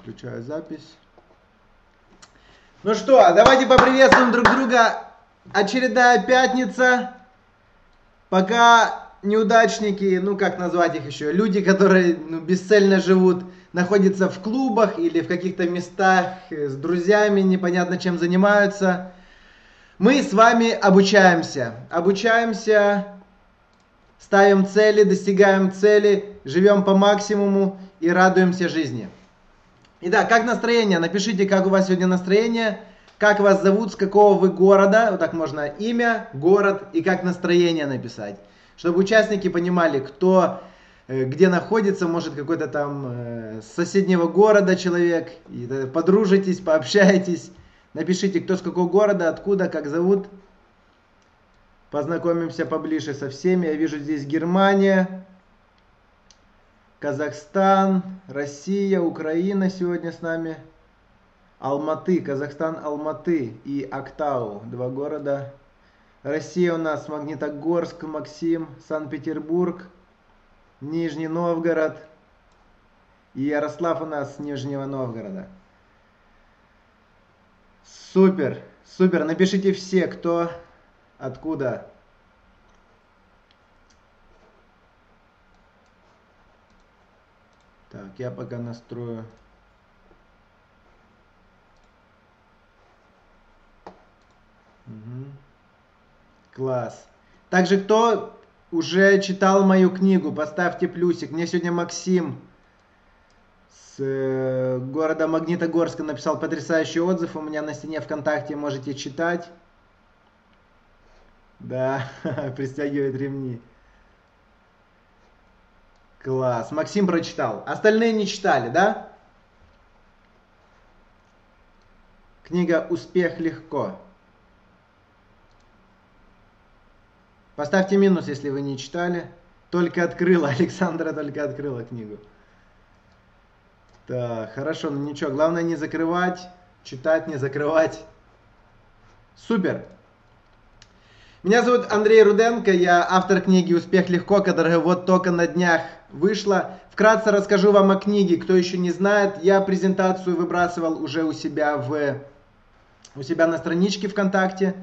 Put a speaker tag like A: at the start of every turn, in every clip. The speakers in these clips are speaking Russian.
A: Включаю запись. Ну что, давайте поприветствуем друг друга. Очередная пятница. Пока неудачники, ну как назвать их еще, люди, которые ну, бесцельно живут, находятся в клубах или в каких-то местах с друзьями, непонятно чем занимаются. Мы с вами обучаемся. Обучаемся, ставим цели, достигаем цели, живем по максимуму и радуемся жизни. Итак, как настроение? Напишите, как у вас сегодня настроение, как вас зовут, с какого вы города, вот так можно имя, город и как настроение написать. Чтобы участники понимали, кто э, где находится, может какой-то там э, с соседнего города человек, и подружитесь, пообщайтесь, напишите, кто с какого города, откуда, как зовут. Познакомимся поближе со всеми. Я вижу здесь Германия, Казахстан, Россия, Украина сегодня с нами. Алматы, Казахстан, Алматы и Актау, два города. Россия у нас Магнитогорск, Максим, Санкт-Петербург, Нижний Новгород и Ярослав у нас с Нижнего Новгорода. Супер, супер, напишите все, кто, откуда Так, я пока настрою. Угу. Класс. Также кто уже читал мою книгу, поставьте плюсик. Мне сегодня Максим с э, города Магнитогорска написал потрясающий отзыв. У меня на стене ВКонтакте можете читать. Да, пристегивает ремни. Класс. Максим прочитал. Остальные не читали, да? Книга «Успех легко». Поставьте минус, если вы не читали. Только открыла, Александра только открыла книгу. Так, хорошо, ну ничего, главное не закрывать, читать, не закрывать. Супер. Меня зовут Андрей Руденко, я автор книги «Успех легко», которая вот только на днях вышла. Вкратце расскажу вам о книге, кто еще не знает. Я презентацию выбрасывал уже у себя, в, у себя на страничке ВКонтакте.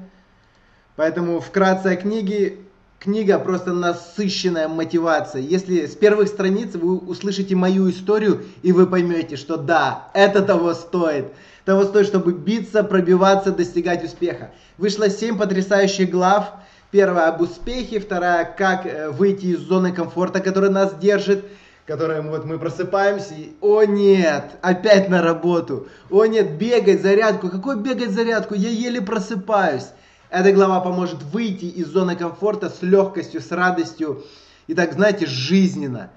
A: Поэтому вкратце о книге. Книга просто насыщенная мотивацией. Если с первых страниц вы услышите мою историю, и вы поймете, что да, это того стоит. Того стоит, чтобы биться, пробиваться, достигать успеха. Вышло 7 потрясающих глав. Первая об успехе, вторая как э, выйти из зоны комфорта, которая нас держит, которая вот мы просыпаемся и, о нет, опять на работу, о нет, бегать зарядку, какой бегать зарядку, я еле просыпаюсь. Эта глава поможет выйти из зоны комфорта с легкостью, с радостью и так, знаете, жизненно.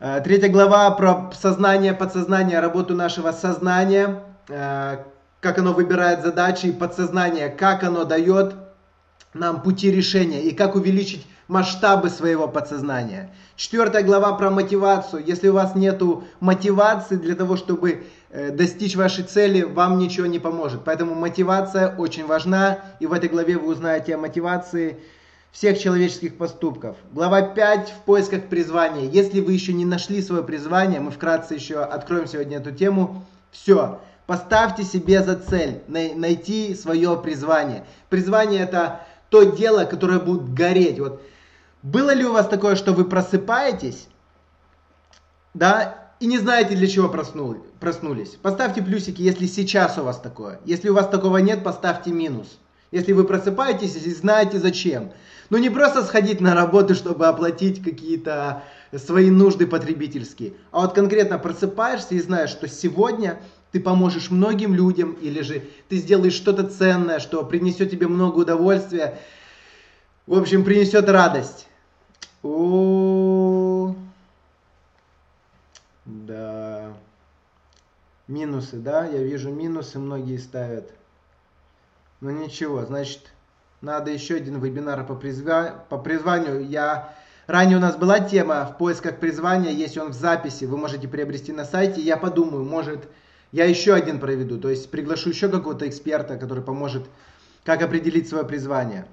A: Э, третья глава про сознание, подсознание, работу нашего сознания, э, как оно выбирает задачи, подсознание, как оно дает нам пути решения и как увеличить масштабы своего подсознания. Четвертая глава про мотивацию. Если у вас нет мотивации для того, чтобы э, достичь вашей цели, вам ничего не поможет. Поэтому мотивация очень важна. И в этой главе вы узнаете о мотивации всех человеческих поступков. Глава 5 в поисках призвания. Если вы еще не нашли свое призвание, мы вкратце еще откроем сегодня эту тему. Все, поставьте себе за цель найти свое призвание. Призвание это то дело, которое будет гореть. Вот было ли у вас такое, что вы просыпаетесь, да, и не знаете, для чего проснули, проснулись? Поставьте плюсики, если сейчас у вас такое. Если у вас такого нет, поставьте минус. Если вы просыпаетесь и знаете зачем. Ну не просто сходить на работу, чтобы оплатить какие-то свои нужды потребительские, а вот конкретно просыпаешься и знаешь, что сегодня ты поможешь многим людям, или же ты сделаешь что-то ценное, что принесет тебе много удовольствия, в общем, принесет радость. О, да. Минусы, да, я вижу минусы, многие ставят. Но ну, ничего, значит, надо еще один вебинар по, призва... по призванию. Я Ранее у нас была тема в поисках призвания, есть он в записи, вы можете приобрести на сайте. Я подумаю, может я еще один проведу, то есть приглашу еще какого-то эксперта, который поможет, как определить свое призвание.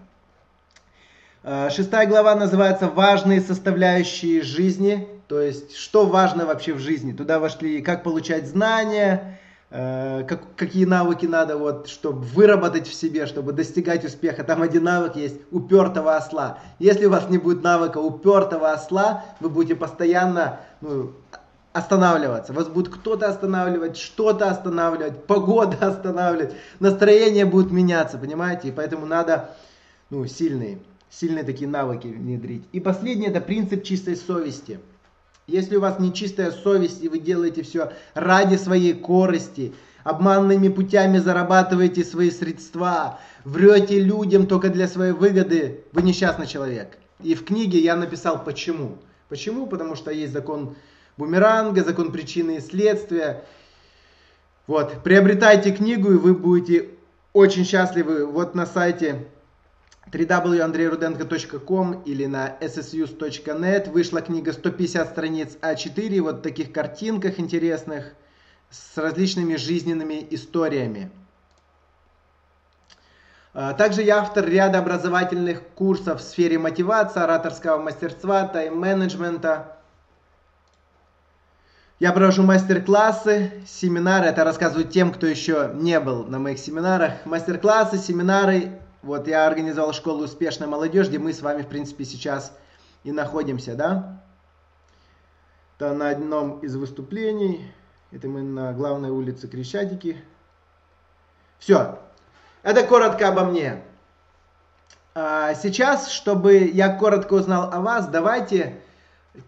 A: Э, шестая глава называется «Важные составляющие жизни», то есть, что важно вообще в жизни. Туда вошли, как получать знания, э, как, какие навыки надо, вот, чтобы выработать в себе, чтобы достигать успеха. Там один навык есть упертого осла. Если у вас не будет навыка упертого осла, вы будете постоянно ну, останавливаться. Вас будет кто-то останавливать, что-то останавливать, погода останавливать, настроение будет меняться, понимаете? И поэтому надо ну, сильные, сильные такие навыки внедрить. И последнее это принцип чистой совести. Если у вас нечистая совесть и вы делаете все ради своей корости, обманными путями зарабатываете свои средства, врете людям только для своей выгоды, вы несчастный человек. И в книге я написал почему. Почему? Потому что есть закон бумеранга, закон причины и следствия. Вот, приобретайте книгу, и вы будете очень счастливы. Вот на сайте www.andreyrudenko.com или на ssus.net вышла книга 150 страниц А4, вот таких картинках интересных, с различными жизненными историями. А, также я автор ряда образовательных курсов в сфере мотивации, ораторского мастерства, тайм-менеджмента, я провожу мастер-классы, семинары. Это рассказываю тем, кто еще не был на моих семинарах. Мастер-классы, семинары. Вот я организовал школу успешной молодежи, где мы с вами, в принципе, сейчас и находимся, да? Это на одном из выступлений. Это мы на главной улице Крещатики. Все. Это коротко обо мне. А сейчас, чтобы я коротко узнал о вас, давайте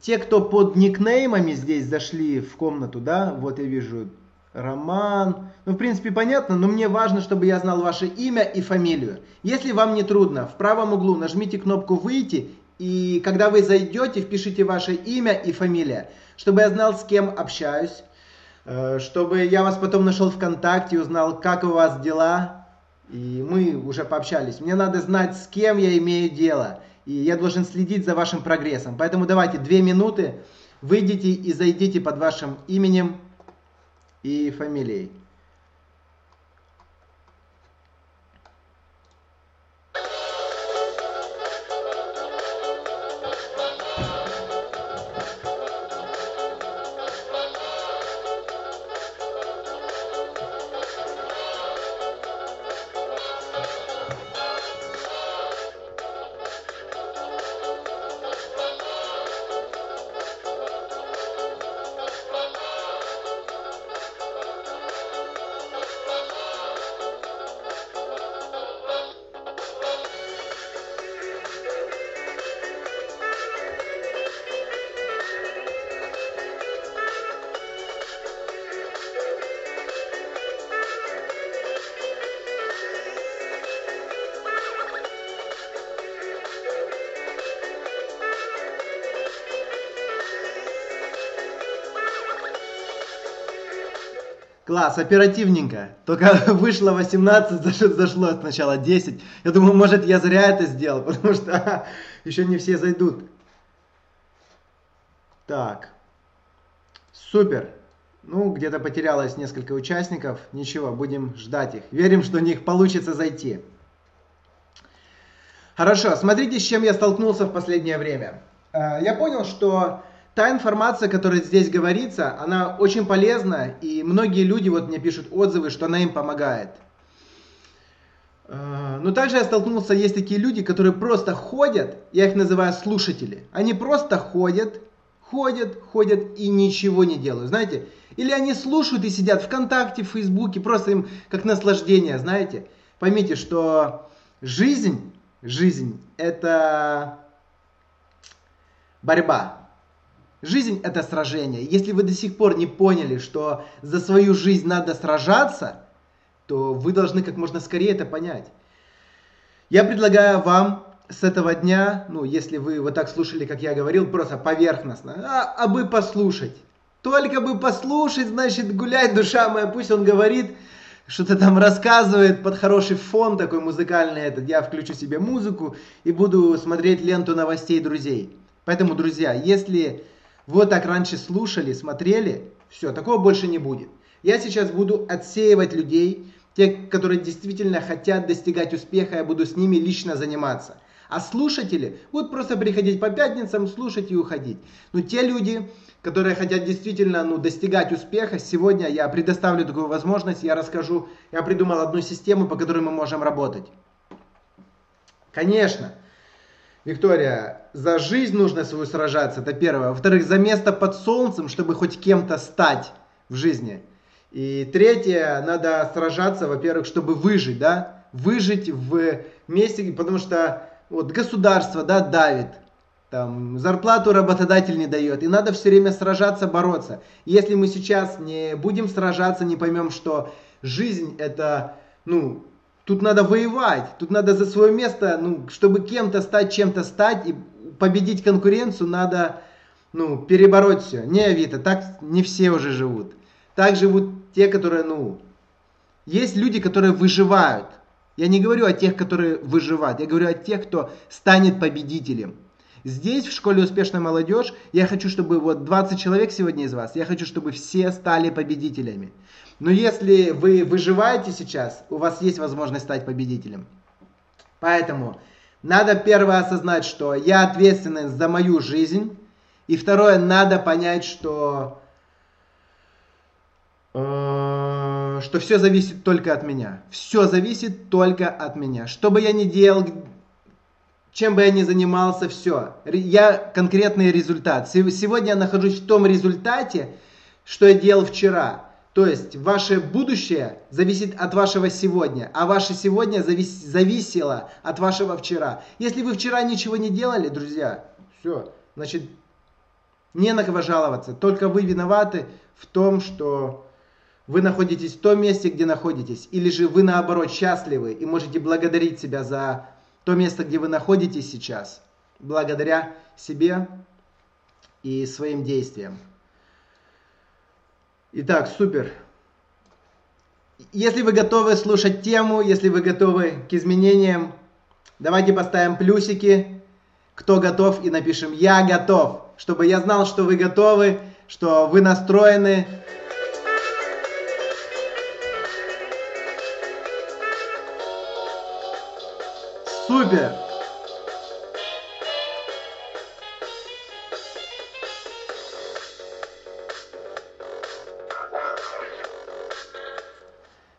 A: те, кто под никнеймами здесь зашли в комнату, да, вот я вижу Роман. Ну, в принципе, понятно, но мне важно, чтобы я знал ваше имя и фамилию. Если вам не трудно, в правом углу нажмите кнопку «Выйти», и когда вы зайдете, впишите ваше имя и фамилия, чтобы я знал, с кем общаюсь, э, чтобы я вас потом нашел ВКонтакте, узнал, как у вас дела, и мы уже пообщались. Мне надо знать, с кем я имею дело и я должен следить за вашим прогрессом. Поэтому давайте две минуты, выйдите и зайдите под вашим именем и фамилией. Класс, оперативненько. Только вышло 18, зашло сначала 10. Я думаю, может я зря это сделал, потому что еще не все зайдут. Так. Супер. Ну, где-то потерялось несколько участников. Ничего, будем ждать их. Верим, что у них получится зайти. Хорошо, смотрите, с чем я столкнулся в последнее время. Э, я понял, что та информация, которая здесь говорится, она очень полезна, и многие люди вот мне пишут отзывы, что она им помогает. Э, но также я столкнулся, есть такие люди, которые просто ходят, я их называю слушатели. Они просто ходят, ходят, ходят и ничего не делают, знаете. Или они слушают и сидят ВКонтакте, в Фейсбуке, просто им как наслаждение, знаете. Поймите, что жизнь, жизнь это борьба. Жизнь это сражение. Если вы до сих пор не поняли, что за свою жизнь надо сражаться, то вы должны как можно скорее это понять. Я предлагаю вам с этого дня, ну, если вы вот так слушали, как я говорил, просто поверхностно, а, а бы послушать. Только бы послушать, значит, гулять, душа моя, пусть он говорит, что-то там рассказывает под хороший фон такой музыкальный этот. Я включу себе музыку и буду смотреть ленту новостей друзей. Поэтому, друзья, если вот так раньше слушали, смотрели, все, такого больше не будет. Я сейчас буду отсеивать людей, те, которые действительно хотят достигать успеха, я буду с ними лично заниматься. А слушатели будут просто приходить по пятницам, слушать и уходить. Но те люди, которые хотят действительно ну, достигать успеха, сегодня я предоставлю такую возможность, я расскажу, я придумал одну систему, по которой мы можем работать. Конечно, Виктория, за жизнь нужно свою сражаться, это первое. Во-вторых, за место под солнцем, чтобы хоть кем-то стать в жизни. И третье, надо сражаться, во-первых, чтобы выжить, да, выжить в месте, потому что вот государство, да, давит, там, зарплату работодатель не дает, и надо все время сражаться, бороться. Если мы сейчас не будем сражаться, не поймем, что жизнь это, ну, Тут надо воевать, тут надо за свое место, ну, чтобы кем-то стать, чем-то стать и победить конкуренцию, надо, ну, перебороть все. Не, Авито, так не все уже живут. Так живут те, которые, ну, есть люди, которые выживают. Я не говорю о тех, которые выживают, я говорю о тех, кто станет победителем. Здесь, в школе успешная молодежь, я хочу, чтобы вот 20 человек сегодня из вас, я хочу, чтобы все стали победителями. Но если вы выживаете сейчас, у вас есть возможность стать победителем. Поэтому надо первое осознать, что я ответственен за мою жизнь. И второе, надо понять, что, э, что все зависит только от меня. Все зависит только от меня. Что бы я ни делал, чем бы я ни занимался, все. Я конкретный результат. Сегодня я нахожусь в том результате, что я делал вчера. То есть ваше будущее зависит от вашего сегодня, а ваше сегодня завис, зависело от вашего вчера. Если вы вчера ничего не делали, друзья, все, значит, не на кого жаловаться. Только вы виноваты в том, что вы находитесь в том месте, где находитесь. Или же вы наоборот счастливы и можете благодарить себя за то место, где вы находитесь сейчас, благодаря себе и своим действиям. Итак, супер. Если вы готовы слушать тему, если вы готовы к изменениям, давайте поставим плюсики, кто готов, и напишем «Я готов», чтобы я знал, что вы готовы, что вы настроены, Супер!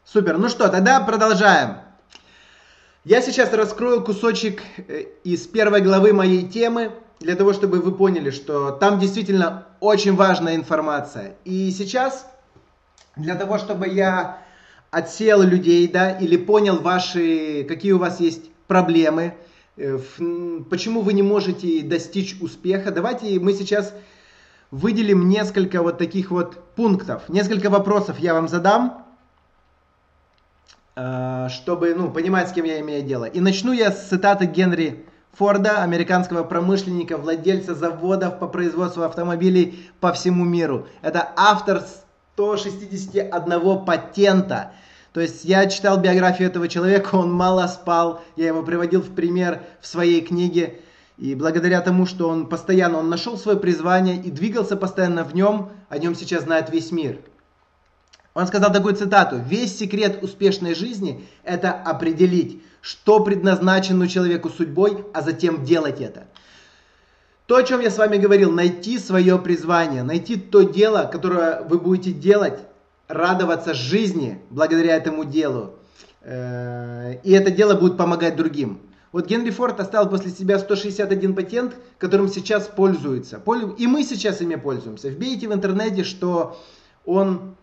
A: Супер. Ну что, тогда продолжаем. Я сейчас раскрою кусочек э, из первой главы моей темы, для того, чтобы вы поняли, что там действительно очень важная информация. И сейчас, для того, чтобы я отсел людей, да, или понял ваши, какие у вас есть проблемы, э, почему вы не можете достичь успеха. Давайте мы сейчас выделим несколько вот таких вот пунктов, несколько вопросов я вам задам, э, чтобы ну, понимать, с кем я имею дело. И начну я с цитаты Генри Форда, американского промышленника, владельца заводов по производству автомобилей по всему миру. Это автор 161 патента. То есть я читал биографию этого человека, он мало спал, я его приводил в пример в своей книге. И благодаря тому, что он постоянно, он нашел свое призвание и двигался постоянно в нем, о нем сейчас знает весь мир. Он сказал такую цитату. Весь секрет успешной жизни – это определить, что предназначено человеку судьбой, а затем делать это. То, о чем я с вами говорил, найти свое призвание, найти то дело, которое вы будете делать, радоваться жизни благодаря этому делу. Э, и это дело будет помогать другим. Вот Генри Форд оставил после себя 161 патент, которым сейчас пользуются. И мы сейчас ими пользуемся. Вбейте в интернете, что он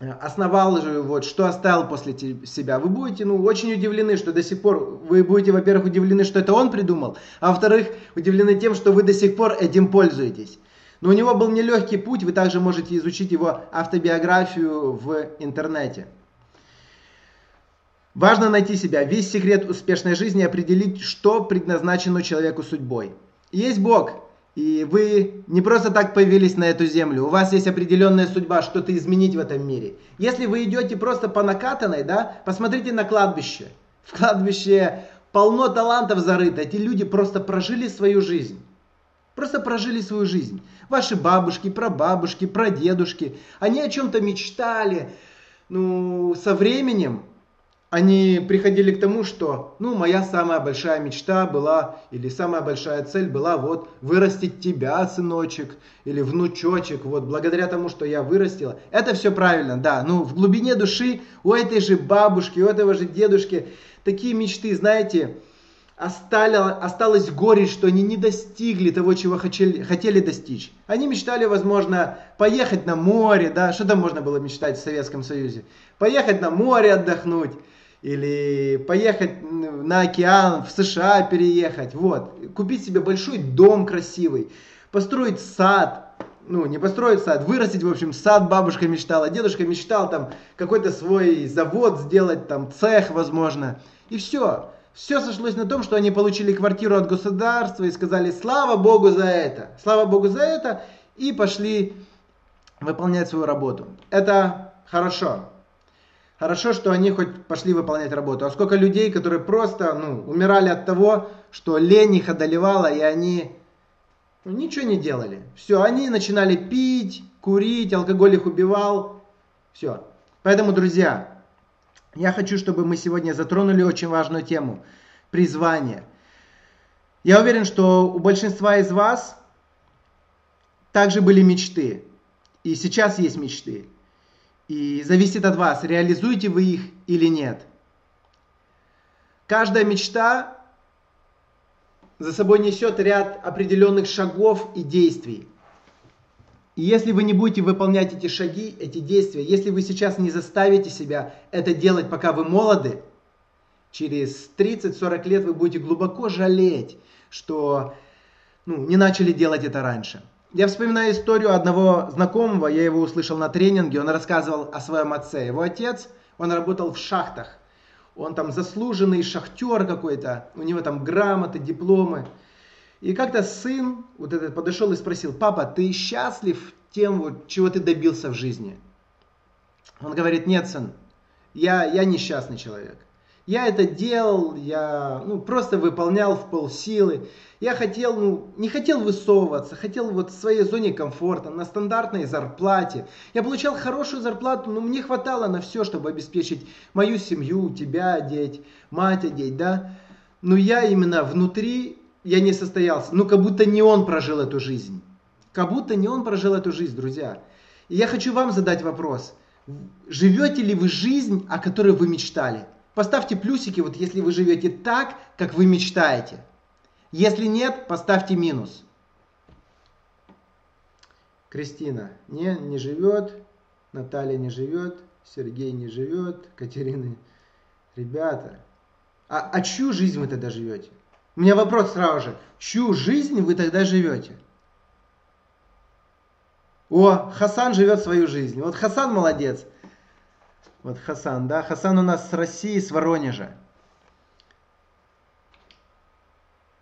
A: э, основал же, вот, что оставил после себя. Вы будете ну, очень удивлены, что до сих пор, вы будете, во-первых, удивлены, что это он придумал, а во-вторых, удивлены тем, что вы до сих пор этим пользуетесь. Но у него был нелегкий путь, вы также можете изучить его автобиографию в интернете. Важно найти себя. Весь секрет успешной жизни определить, что предназначено человеку судьбой. Есть Бог, и вы не просто так появились на эту землю. У вас есть определенная судьба, что-то изменить в этом мире. Если вы идете просто по накатанной, да, посмотрите на кладбище. В кладбище полно талантов зарыто. Эти люди просто прожили свою жизнь. Просто прожили свою жизнь. Ваши бабушки, прабабушки, прадедушки, они о чем-то мечтали. Ну, со временем они приходили к тому, что, ну, моя самая большая мечта была, или самая большая цель была вот вырастить тебя, сыночек, или внучочек, вот благодаря тому, что я вырастила. Это все правильно, да, ну, в глубине души у этой же бабушки, у этого же дедушки такие мечты, знаете, осталось горе, что они не достигли того, чего хотели, хотели достичь. Они мечтали, возможно, поехать на море, да, что там можно было мечтать в Советском Союзе? Поехать на море отдохнуть, или поехать на океан, в США переехать, вот, купить себе большой дом красивый, построить сад, ну, не построить сад, вырастить, в общем, сад бабушка мечтала, дедушка мечтал там какой-то свой завод сделать, там цех, возможно, и все. Все сошлось на том, что они получили квартиру от государства и сказали слава Богу за это, слава Богу за это, и пошли выполнять свою работу. Это хорошо. Хорошо, что они хоть пошли выполнять работу. А сколько людей, которые просто ну, умирали от того, что лень их одолевала, и они ну, ничего не делали. Все, они начинали пить, курить, алкоголь их убивал. Все. Поэтому, друзья, я хочу, чтобы мы сегодня затронули очень важную тему. Призвание. Я уверен, что у большинства из вас также были мечты. И сейчас есть мечты. И зависит от вас, реализуете вы их или нет. Каждая мечта за собой несет ряд определенных шагов и действий. И если вы не будете выполнять эти шаги, эти действия, если вы сейчас не заставите себя это делать, пока вы молоды, через 30-40 лет вы будете глубоко жалеть, что ну, не начали делать это раньше. Я вспоминаю историю одного знакомого, я его услышал на тренинге, он рассказывал о своем отце. Его отец, он работал в шахтах. Он там заслуженный шахтер какой-то, у него там грамоты, дипломы. И как-то сын вот этот подошел и спросил, папа, ты счастлив тем, вот, чего ты добился в жизни? Он говорит, нет, сын, я, я несчастный человек. Я это делал, я ну, просто выполнял в полсилы. Я хотел, ну, не хотел высовываться, хотел вот в своей зоне комфорта, на стандартной зарплате. Я получал хорошую зарплату, но мне хватало на все, чтобы обеспечить мою семью, тебя одеть, мать одеть, да. Но я именно внутри, я не состоялся. Ну, как будто не он прожил эту жизнь. Как будто не он прожил эту жизнь, друзья. И я хочу вам задать вопрос. Живете ли вы жизнь, о которой вы мечтали? Поставьте плюсики, вот если вы живете так, как вы мечтаете. Если нет, поставьте минус. Кристина не, не живет, Наталья не живет, Сергей не живет, Катерина. Ребята, а, а чью жизнь вы тогда живете? У меня вопрос сразу же. Чью жизнь вы тогда живете? О, Хасан живет свою жизнь. Вот Хасан молодец. Вот Хасан, да? Хасан у нас с России, с Воронежа.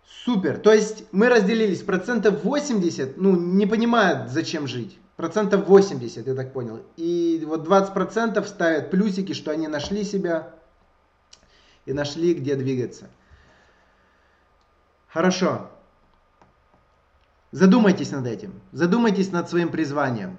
A: Супер. То есть мы разделились. Процентов 80, ну, не понимают, зачем жить. Процентов 80, я так понял. И вот 20 процентов ставят плюсики, что они нашли себя и нашли, где двигаться. Хорошо. Задумайтесь над этим. Задумайтесь над своим призванием.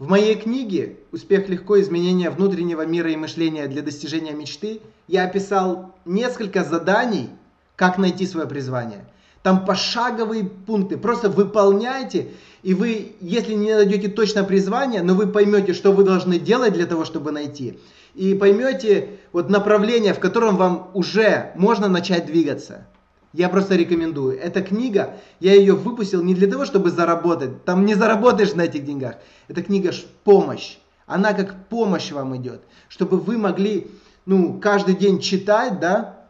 A: В моей книге «Успех легко. Изменение внутреннего мира и мышления для достижения мечты» я описал несколько заданий, как найти свое призвание. Там пошаговые пункты. Просто выполняйте, и вы, если не найдете точно призвание, но вы поймете, что вы должны делать для того, чтобы найти, и поймете вот направление, в котором вам уже можно начать двигаться. Я просто рекомендую. Эта книга, я ее выпустил не для того, чтобы заработать. Там не заработаешь на этих деньгах. Эта книга ж помощь. Она как помощь вам идет. Чтобы вы могли, ну, каждый день читать, да,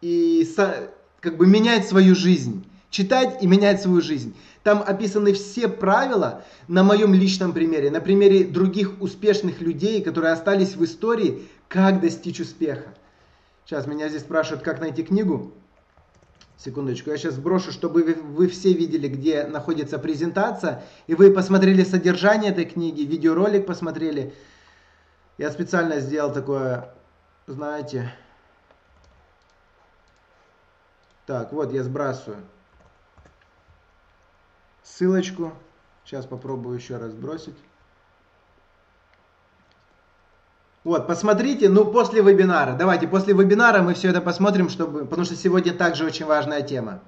A: и как бы менять свою жизнь. Читать и менять свою жизнь. Там описаны все правила на моем личном примере, на примере других успешных людей, которые остались в истории, как достичь успеха. Сейчас меня здесь спрашивают, как найти книгу. Секундочку, я сейчас сброшу, чтобы вы все видели, где находится презентация, и вы посмотрели содержание этой книги, видеоролик посмотрели. Я специально сделал такое, знаете... Так, вот я сбрасываю ссылочку. Сейчас попробую еще раз бросить. Вот, посмотрите, ну, после вебинара. Давайте, после вебинара мы все это посмотрим, чтобы, потому что сегодня также очень важная тема.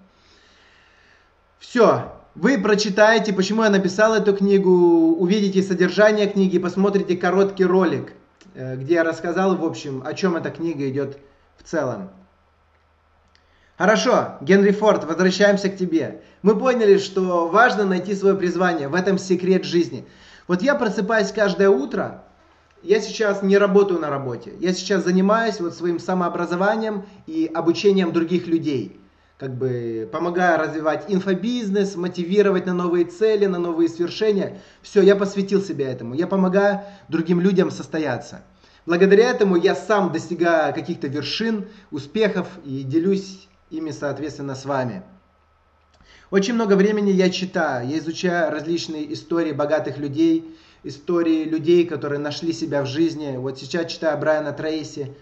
A: Все, вы прочитаете, почему я написал эту книгу, увидите содержание книги, посмотрите короткий ролик, э, где я рассказал, в общем, о чем эта книга идет в целом. Хорошо, Генри Форд, возвращаемся к тебе. Мы поняли, что важно найти свое призвание, в этом секрет жизни. Вот я просыпаюсь каждое утро, я сейчас не работаю на работе, я сейчас занимаюсь вот своим самообразованием и обучением других людей. Как бы помогая развивать инфобизнес, мотивировать на новые цели, на новые свершения. Все, я посвятил себя этому. Я помогаю другим людям состояться. Благодаря этому я сам достигаю каких-то вершин, успехов и делюсь ими, соответственно, с вами. Очень много времени я читаю, я изучаю различные истории богатых людей, истории людей, которые нашли себя в жизни. Вот сейчас читаю Брайана Трейси.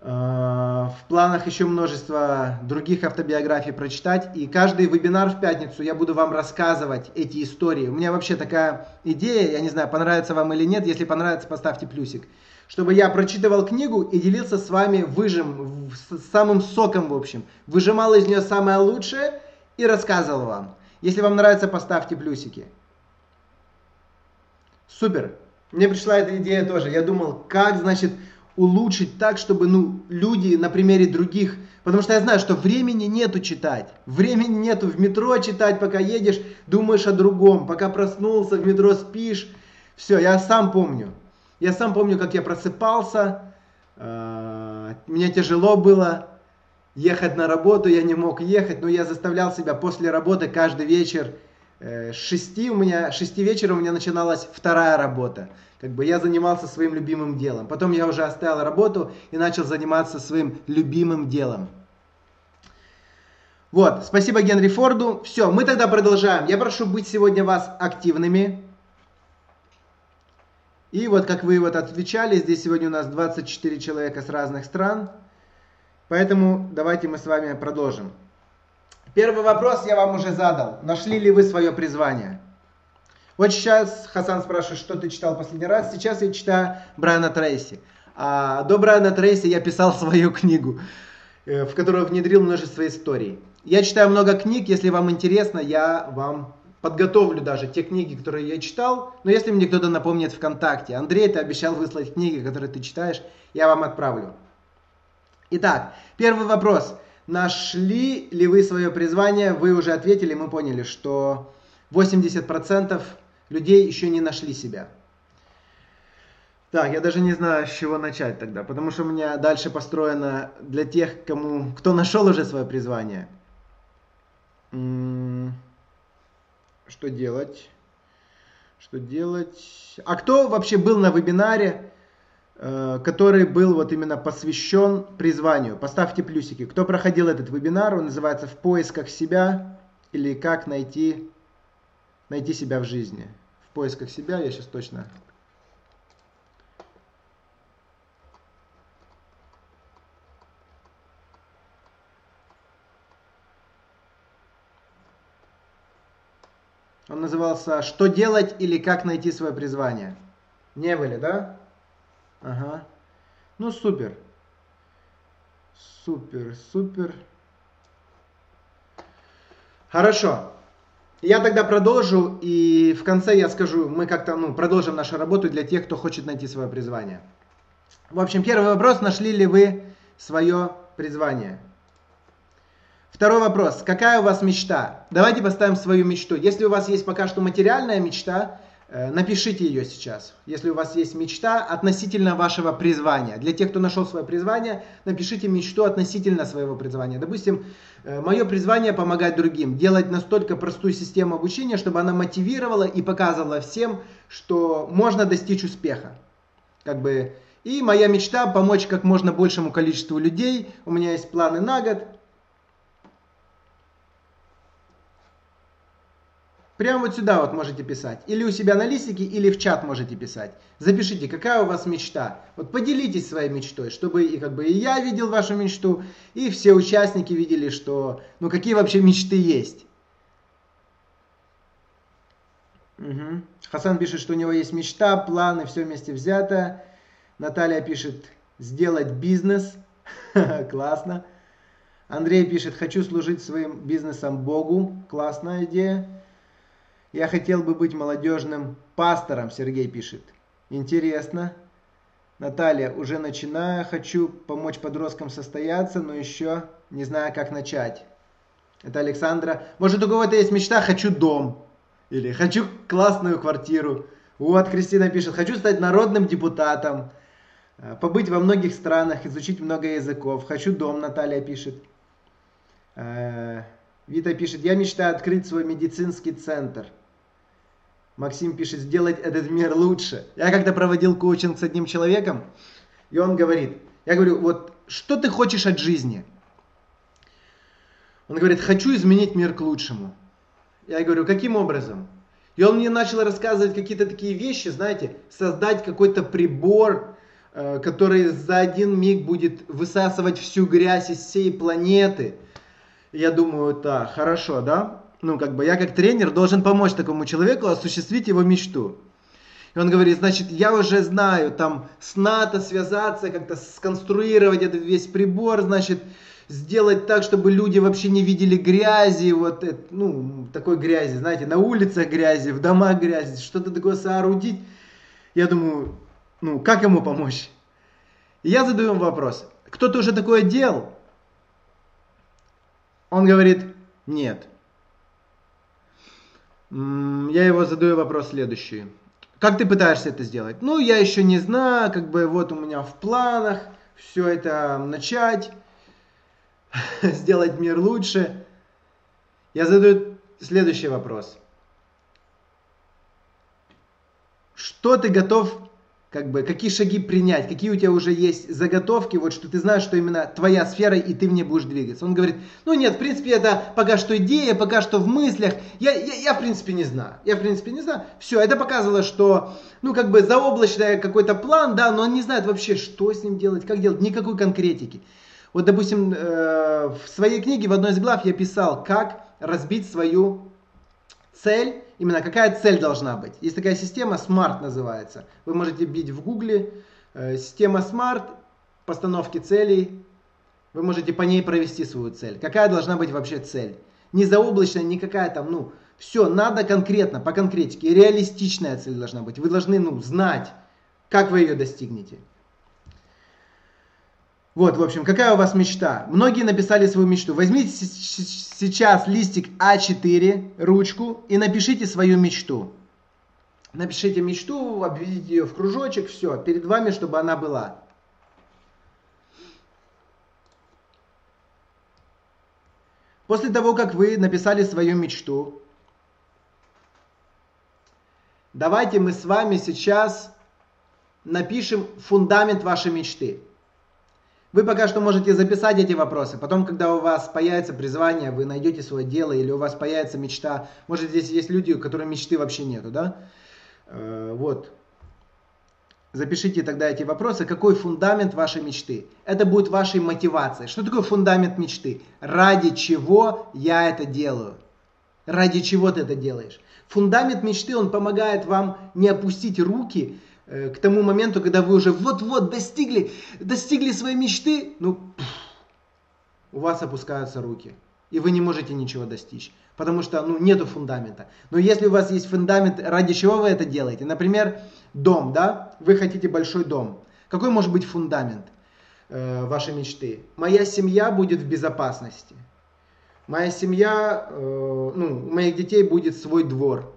A: Э, в планах еще множество других автобиографий прочитать. И каждый вебинар в пятницу я буду вам рассказывать эти истории. У меня вообще такая идея, я не знаю, понравится вам или нет. Если понравится, поставьте плюсик чтобы я прочитывал книгу и делился с вами выжим, самым соком в общем. Выжимал из нее самое лучшее и рассказывал вам. Если вам нравится, поставьте плюсики. Супер. Мне пришла эта идея тоже. Я думал, как, значит, улучшить так, чтобы, ну, люди на примере других, потому что я знаю, что времени нету читать. Времени нету в метро читать, пока едешь, думаешь о другом. Пока проснулся, в метро спишь. Все, я сам помню. Я сам помню, как я просыпался, э, мне тяжело было ехать на работу, я не мог ехать, но я заставлял себя после работы каждый вечер с 6 у меня, 6 вечера у меня начиналась вторая работа. Как бы я занимался своим любимым делом. Потом я уже оставил работу и начал заниматься своим любимым делом. Вот, спасибо Генри Форду. Все, мы тогда продолжаем. Я прошу быть сегодня вас активными. И вот как вы вот отвечали, здесь сегодня у нас 24 человека с разных стран. Поэтому давайте мы с вами продолжим. Первый вопрос я вам уже задал. Нашли ли вы свое призвание? Вот сейчас Хасан спрашивает, что ты читал последний раз. Сейчас я читаю Брайана Трейси. А до Брайана Трейси я писал свою книгу, э, в которую внедрил множество историй. Я читаю много книг, если вам интересно, я вам подготовлю даже те книги, которые я читал. Но если мне кто-то напомнит ВКонтакте, Андрей, ты обещал выслать книги, которые ты читаешь, я вам отправлю. Итак, первый вопрос. Нашли ли вы свое призвание? Вы уже ответили, мы поняли, что 80% людей еще не нашли себя. Так, я даже не знаю, с чего начать тогда, потому что у меня дальше построено для тех, кому, кто нашел уже свое призвание. М -м что делать? Что делать? А кто вообще был на вебинаре, который был вот именно посвящен призванию? Поставьте плюсики. Кто проходил этот вебинар? Он называется «В поисках себя» или «Как найти, найти себя в жизни». В поисках себя, я сейчас точно Он назывался «Что делать или как найти свое призвание». Не были, да? Ага. Ну, супер. Супер, супер. Хорошо. Я тогда продолжу, и в конце я скажу, мы как-то ну, продолжим нашу работу для тех, кто хочет найти свое призвание. В общем, первый вопрос, нашли ли вы свое призвание? Второй вопрос. Какая у вас мечта? Давайте поставим свою мечту. Если у вас есть пока что материальная мечта, напишите ее сейчас. Если у вас есть мечта относительно вашего призвания. Для тех, кто нашел свое призвание, напишите мечту относительно своего призвания. Допустим, э, мое призвание помогать другим. Делать настолько простую систему обучения, чтобы она мотивировала и показывала всем, что можно достичь успеха. Как бы и моя мечта помочь как можно большему количеству людей. У меня есть планы на год. Прямо вот сюда вот можете писать. Или у себя на листике, или в чат можете писать. Запишите, какая у вас мечта. Вот поделитесь своей мечтой, чтобы и как бы и я видел вашу мечту, и все участники видели, что, ну какие вообще мечты есть. Угу. Хасан пишет, что у него есть мечта, планы, все вместе взято. Наталья пишет, сделать бизнес. Классно. Андрей пишет, хочу служить своим бизнесом Богу. Классная идея. Я хотел бы быть молодежным пастором, Сергей пишет. Интересно. Наталья, уже начинаю, хочу помочь подросткам состояться, но еще не знаю, как начать. Это Александра. Может, у кого-то есть мечта, хочу дом. Или хочу классную квартиру. Вот, Кристина пишет, хочу стать народным депутатом. Э, побыть во многих странах, изучить много языков. Хочу дом, Наталья пишет. Э, Вита пишет, я мечтаю открыть свой медицинский центр. Максим пишет, сделать этот мир лучше. Я когда проводил коучинг с одним человеком, и он говорит, я говорю, вот что ты хочешь от жизни? Он говорит, хочу изменить мир к лучшему. Я говорю, каким образом? И он мне начал рассказывать какие-то такие вещи, знаете, создать какой-то прибор, э, который за один миг будет высасывать всю грязь из всей планеты. Я думаю, да, хорошо, да? Ну, как бы я как тренер должен помочь такому человеку осуществить его мечту. И он говорит, значит, я уже знаю, там, с НАТО связаться, как-то сконструировать этот весь прибор, значит, сделать так, чтобы люди вообще не видели грязи, вот, ну, такой грязи, знаете, на улицах грязи, в домах грязи, что-то такое соорудить. Я думаю, ну, как ему помочь? И я задаю ему вопрос, кто-то уже такое делал? Он говорит, нет я его задаю вопрос следующий. Как ты пытаешься это сделать? Ну, я еще не знаю, как бы вот у меня в планах все это начать, сделать мир лучше. Я задаю следующий вопрос. Что ты готов как бы, какие шаги принять, какие у тебя уже есть заготовки, вот что ты знаешь, что именно твоя сфера, и ты в ней будешь двигаться. Он говорит, ну нет, в принципе, это пока что идея, пока что в мыслях, я, я, я в принципе не знаю, я в принципе не знаю. Все, это показывало, что, ну как бы заоблачный какой-то план, да, но он не знает вообще, что с ним делать, как делать, никакой конкретики. Вот, допустим, э, в своей книге в одной из глав я писал, как разбить свою цель именно какая цель должна быть. Есть такая система, SMART называется. Вы можете бить в гугле, э, система SMART, постановки целей, вы можете по ней провести свою цель. Какая должна быть вообще цель? Не заоблачная, не какая там, ну, все, надо конкретно, по конкретике. реалистичная цель должна быть. Вы должны, ну, знать, как вы ее достигнете. Вот, в общем, какая у вас мечта? Многие написали свою мечту. Возьмите сейчас листик А4, ручку и напишите свою мечту. Напишите мечту, обведите ее в кружочек, все, перед вами, чтобы она была. После того, как вы написали свою мечту, давайте мы с вами сейчас напишем фундамент вашей мечты. Вы пока что можете записать эти вопросы. Потом, когда у вас появится призвание, вы найдете свое дело, или у вас появится мечта. Может, здесь есть люди, у которых мечты вообще нету, да? Э, вот. Запишите тогда эти вопросы. Какой фундамент вашей мечты? Это будет вашей мотивацией. Что такое фундамент мечты? Ради чего я это делаю? Ради чего ты это делаешь? Фундамент мечты, он помогает вам не опустить руки, к тому моменту, когда вы уже вот-вот достигли, достигли своей мечты, ну, у вас опускаются руки, и вы не можете ничего достичь, потому что, ну, нету фундамента. Но если у вас есть фундамент, ради чего вы это делаете? Например, дом, да, вы хотите большой дом. Какой может быть фундамент э, вашей мечты? Моя семья будет в безопасности. Моя семья, э, ну, у моих детей будет свой двор.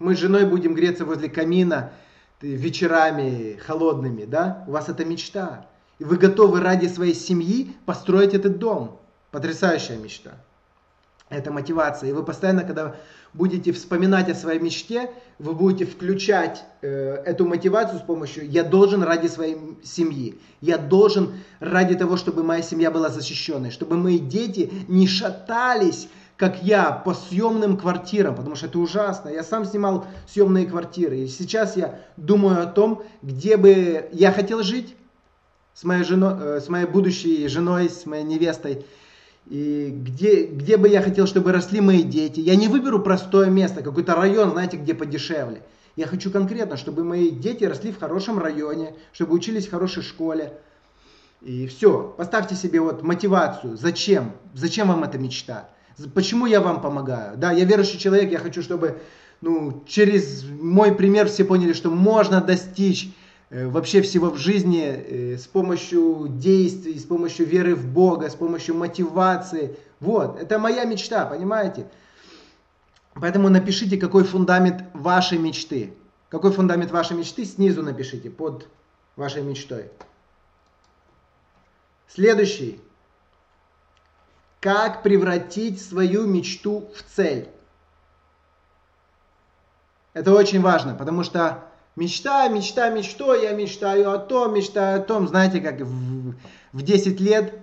A: Мы с женой будем греться возле камина, вечерами холодными, да? У вас это мечта. И вы готовы ради своей семьи построить этот дом. Потрясающая мечта. Это мотивация. И вы постоянно, когда будете вспоминать о своей мечте, вы будете включать э, эту мотивацию с помощью «я должен ради своей семьи», «я должен ради того, чтобы моя семья была защищенной», чтобы мои дети не шатались как я, по съемным квартирам, потому что это ужасно. Я сам снимал съемные квартиры. И сейчас я думаю о том, где бы я хотел жить с моей, женой, э, с моей будущей женой, с моей невестой. И где, где бы я хотел, чтобы росли мои дети. Я не выберу простое место, какой-то район, знаете, где подешевле. Я хочу конкретно, чтобы мои дети росли в хорошем районе, чтобы учились в хорошей школе. И все, поставьте себе вот мотивацию. Зачем? Зачем вам эта мечта? Почему я вам помогаю? Да, я верующий человек, я хочу, чтобы ну, через мой пример все поняли, что можно достичь э, вообще всего в жизни э, с помощью действий, с помощью веры в Бога, с помощью мотивации. Вот, это моя мечта, понимаете? Поэтому напишите, какой фундамент вашей мечты. Какой фундамент вашей мечты, снизу напишите, под вашей мечтой. Следующий. Как превратить свою мечту в цель? Это очень важно, потому что мечта, мечта, мечтой, я мечтаю о том, мечтаю о том. Знаете, как в, в 10 лет,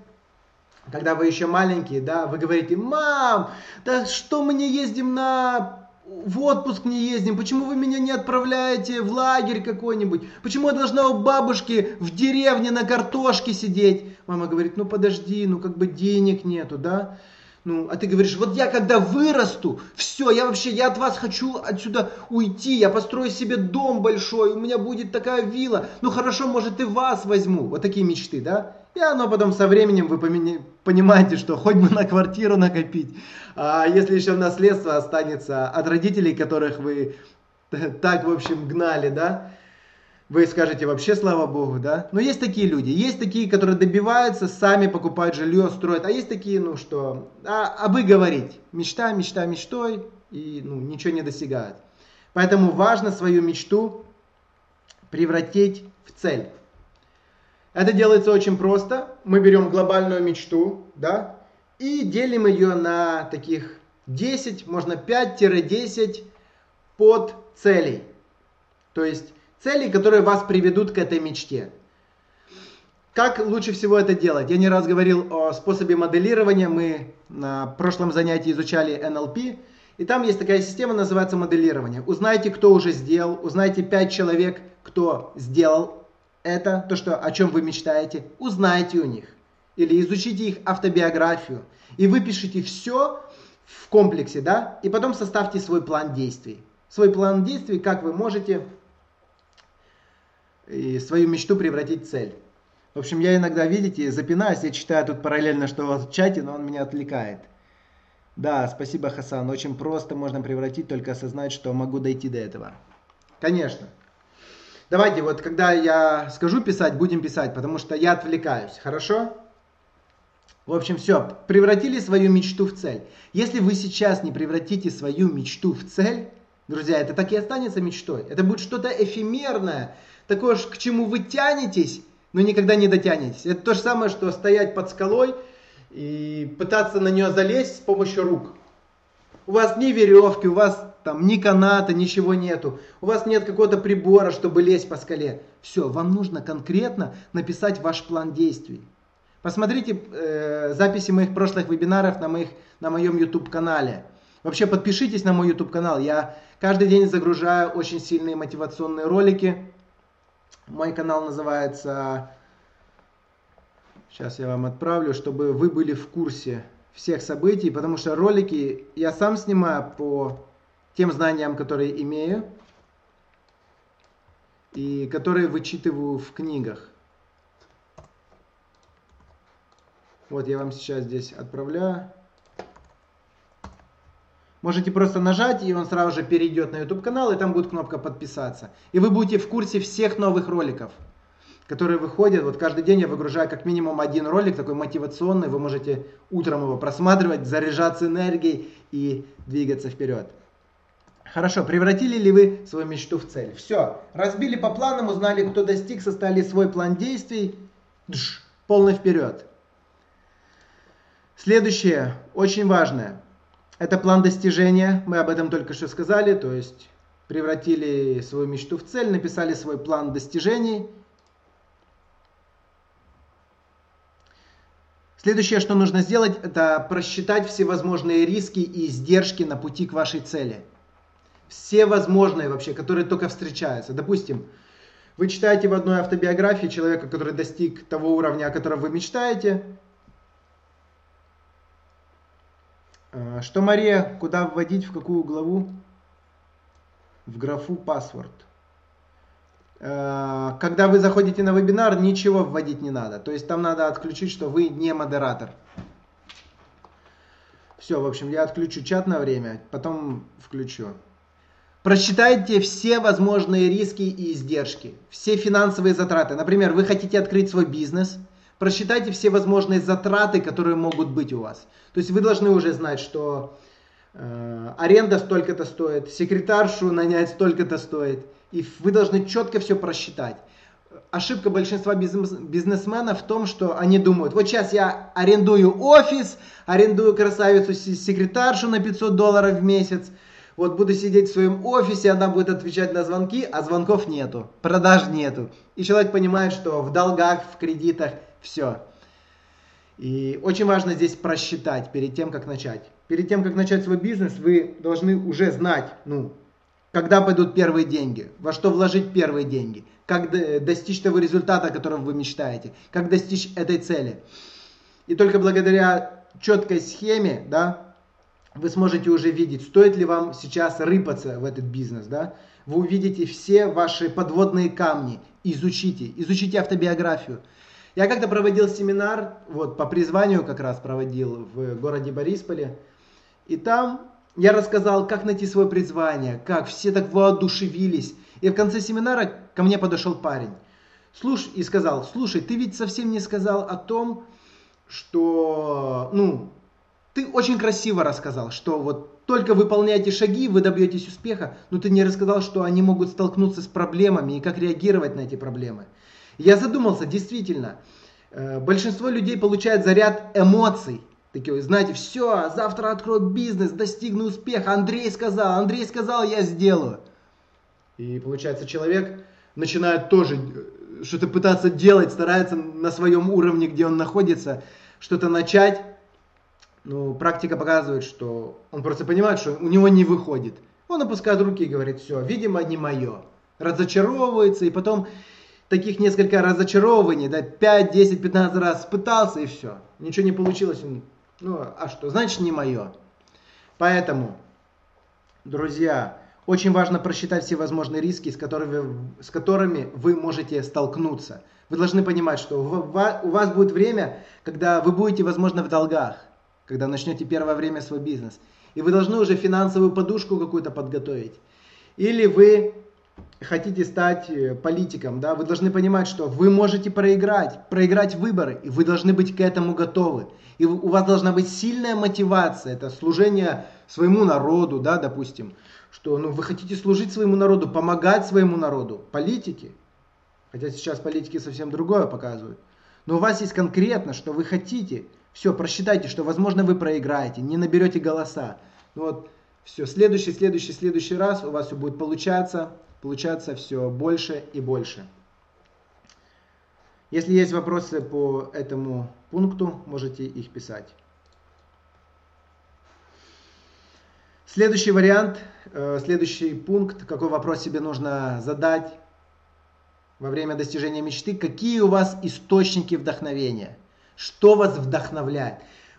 A: когда вы еще маленькие, да, вы говорите, мам, да что мы не ездим на в отпуск не ездим, почему вы меня не отправляете в лагерь какой-нибудь, почему я должна у бабушки в деревне на картошке сидеть. Мама говорит, ну подожди, ну как бы денег нету, да. Ну, а ты говоришь, вот я когда вырасту, все, я вообще, я от вас хочу отсюда уйти, я построю себе дом большой, у меня будет такая вилла, ну хорошо, может и вас возьму. Вот такие мечты, да? И оно потом со временем вы понимаете, что хоть бы на квартиру накопить, а если еще наследство останется от родителей, которых вы так, в общем, гнали, да, вы скажете вообще слава богу, да? Но есть такие люди, есть такие, которые добиваются, сами покупают жилье, строят, а есть такие, ну что, а, а вы говорить, мечта, мечта, мечтой, и ну, ничего не достигают. Поэтому важно свою мечту превратить в цель. Это делается очень просто. Мы берем глобальную мечту, да, и делим ее на таких 10, можно 5-10 под целей. То есть Цели, которые вас приведут к этой мечте. Как лучше всего это делать? Я не раз говорил о способе моделирования. Мы на прошлом занятии изучали NLP. И там есть такая система, называется моделирование. Узнайте, кто уже сделал. Узнайте 5 человек, кто сделал это, то, что, о чем вы мечтаете. Узнайте у них. Или изучите их автобиографию. И выпишите все в комплексе, да? И потом составьте свой план действий. Свой план действий, как вы можете и свою мечту превратить в цель. В общем, я иногда, видите, запинаюсь, я читаю тут параллельно, что у вас в чате, но он меня отвлекает. Да, спасибо, Хасан. Очень просто можно превратить, только осознать, что могу дойти до этого. Конечно. Давайте, вот когда я скажу писать, будем писать, потому что я отвлекаюсь. Хорошо? В общем, все. Превратили свою мечту в цель. Если вы сейчас не превратите свою мечту в цель, друзья, это так и останется мечтой. Это будет что-то эфемерное, такое, к чему вы тянетесь, но никогда не дотянетесь. Это то же самое, что стоять под скалой и пытаться на нее залезть с помощью рук. У вас ни веревки, у вас там ни каната, ничего нету. У вас нет какого-то прибора, чтобы лезть по скале. Все, вам нужно конкретно написать ваш план действий. Посмотрите э, записи моих прошлых вебинаров на, моих, на моем YouTube канале. Вообще подпишитесь на мой YouTube канал. Я каждый день загружаю очень сильные мотивационные ролики. Мой канал называется... Сейчас я вам отправлю, чтобы вы были в курсе всех событий, потому что ролики я сам снимаю по тем знаниям, которые имею и которые вычитываю в книгах. Вот я вам сейчас здесь отправляю. Можете просто нажать, и он сразу же перейдет на YouTube канал, и там будет кнопка подписаться. И вы будете в курсе всех новых роликов, которые выходят. Вот каждый день я выгружаю как минимум один ролик, такой мотивационный. Вы можете утром его просматривать, заряжаться энергией и двигаться вперед. Хорошо, превратили ли вы свою мечту в цель? Все, разбили по планам, узнали, кто достиг, составили свой план действий. Дж, полный вперед. Следующее, очень важное. Это план достижения, мы об этом только что сказали, то есть превратили свою мечту в цель, написали свой план достижений. Следующее, что нужно сделать, это просчитать все возможные риски и издержки на пути к вашей цели. Все возможные вообще, которые только встречаются. Допустим, вы читаете в одной автобиографии человека, который достиг того уровня, о котором вы мечтаете, А, что Мария, куда вводить, в какую главу? в графу password. Э, когда вы заходите на вебинар, ничего вводить не надо. То есть там надо отключить, что вы не модератор. Все, в общем, я отключу чат на время, потом включу. Просчитайте все возможные риски и издержки, все финансовые затраты. Например, вы хотите открыть свой бизнес, просчитайте все возможные затраты, которые могут быть у вас. То есть вы должны уже знать, что э, аренда столько-то стоит, секретаршу нанять столько-то стоит, и вы должны четко все просчитать. Ошибка большинства бизнесменов в том, что они думают, вот сейчас я арендую офис, арендую красавицу секретаршу на 500 долларов в месяц, вот буду сидеть в своем офисе, она будет отвечать на звонки, а звонков нету, продаж нету. И человек понимает, что в долгах, в кредитах, все. И очень важно здесь просчитать перед тем, как начать. Перед тем, как начать свой бизнес, вы должны уже знать, ну, когда пойдут первые деньги, во что вложить первые деньги, как достичь того результата, о котором вы мечтаете, как достичь этой цели. И только благодаря четкой схеме, да, вы сможете уже видеть, стоит ли вам сейчас рыпаться в этот бизнес, да. Вы увидите все ваши подводные камни, изучите, изучите автобиографию. Я как-то проводил семинар, вот по призванию как раз проводил в городе Борисполе, и там я рассказал, как найти свое призвание, как все так воодушевились. И в конце семинара ко мне подошел парень слуш, и сказал, слушай, ты ведь совсем не сказал о том, что, ну, ты очень красиво рассказал, что вот только выполняйте шаги, вы добьетесь успеха, но ты не рассказал, что они могут столкнуться с проблемами и как реагировать на эти проблемы. Я задумался, действительно, э, большинство людей получает заряд эмоций, Такие, знаете, все, завтра открою бизнес, достигну успеха. Андрей сказал, Андрей сказал, я сделаю. И получается, человек начинает тоже э, что-то пытаться делать, старается на своем уровне, где он находится, что-то начать. Но практика показывает, что он просто понимает, что у него не выходит. Он опускает руки и говорит, все, видимо, не мое. Разочаровывается, и потом таких несколько разочарований, да, 5, 10, 15 раз пытался, и все. Ничего не получилось, ну, а что? Значит, не мое. Поэтому, друзья, очень важно просчитать все возможные риски, с которыми, с которыми вы можете столкнуться. Вы должны понимать, что у вас будет время, когда вы будете, возможно, в долгах, когда начнете первое время свой бизнес. И вы должны уже финансовую подушку какую-то подготовить. Или вы хотите стать э, политиком, да, вы должны понимать, что вы можете проиграть, проиграть выборы, и вы должны быть к этому готовы. И у вас должна быть сильная мотивация, это служение своему народу, да, допустим, что ну, вы хотите служить своему народу, помогать своему народу, политики, хотя сейчас политики совсем другое показывают, но у вас есть конкретно, что вы хотите, все, просчитайте, что, возможно, вы проиграете, не наберете голоса. Ну вот, все, следующий, следующий, следующий раз у вас все будет получаться, получаться все больше и больше. Если есть вопросы по этому пункту, можете их писать. Следующий вариант, э, следующий пункт, какой вопрос себе нужно задать во время достижения мечты, какие у вас источники вдохновения, что вас вдохновляет.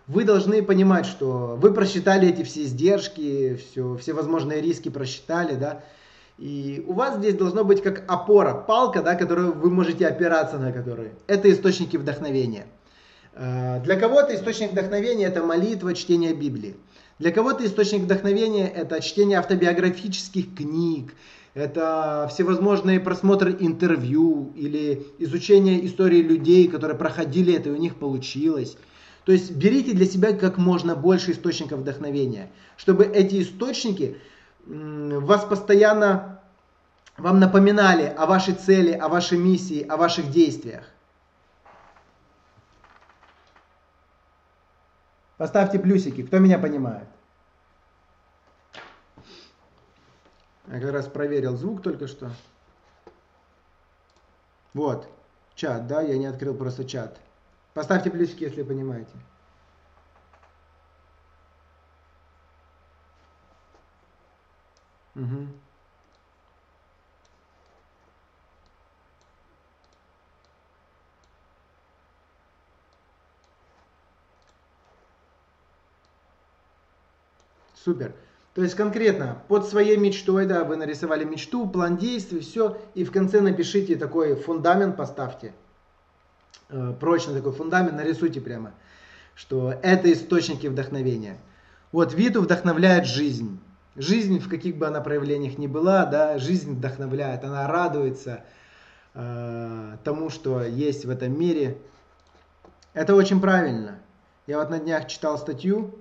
A: Вы должны понимать, что вы просчитали эти все издержки, все, все возможные риски просчитали, да, и у вас здесь должно быть как опора, палка, да, которую вы можете опираться на которую. Это источники вдохновения. Э, для кого-то источник вдохновения это молитва, чтение Библии. Для кого-то источник вдохновения это чтение автобиографических книг, это всевозможные просмотры интервью или изучение истории людей, которые проходили это и у них получилось. То есть берите для себя как можно больше источников вдохновения, чтобы эти источники вас постоянно вам напоминали о вашей цели, о вашей миссии, о ваших действиях. Поставьте плюсики, кто меня понимает. Я как раз проверил звук только что. Вот, чат, да, я не открыл просто чат. Поставьте плюсики, если понимаете. Угу. Супер. То есть конкретно под своей мечтой, да, вы нарисовали мечту, план действий, все, и в конце напишите такой фундамент, поставьте. Э, прочный такой фундамент, нарисуйте прямо, что это источники вдохновения. Вот Виту вдохновляет жизнь. Жизнь, в каких бы она проявлениях ни была, да, жизнь вдохновляет, она радуется э, тому, что есть в этом мире. Это очень правильно. Я вот на днях читал статью,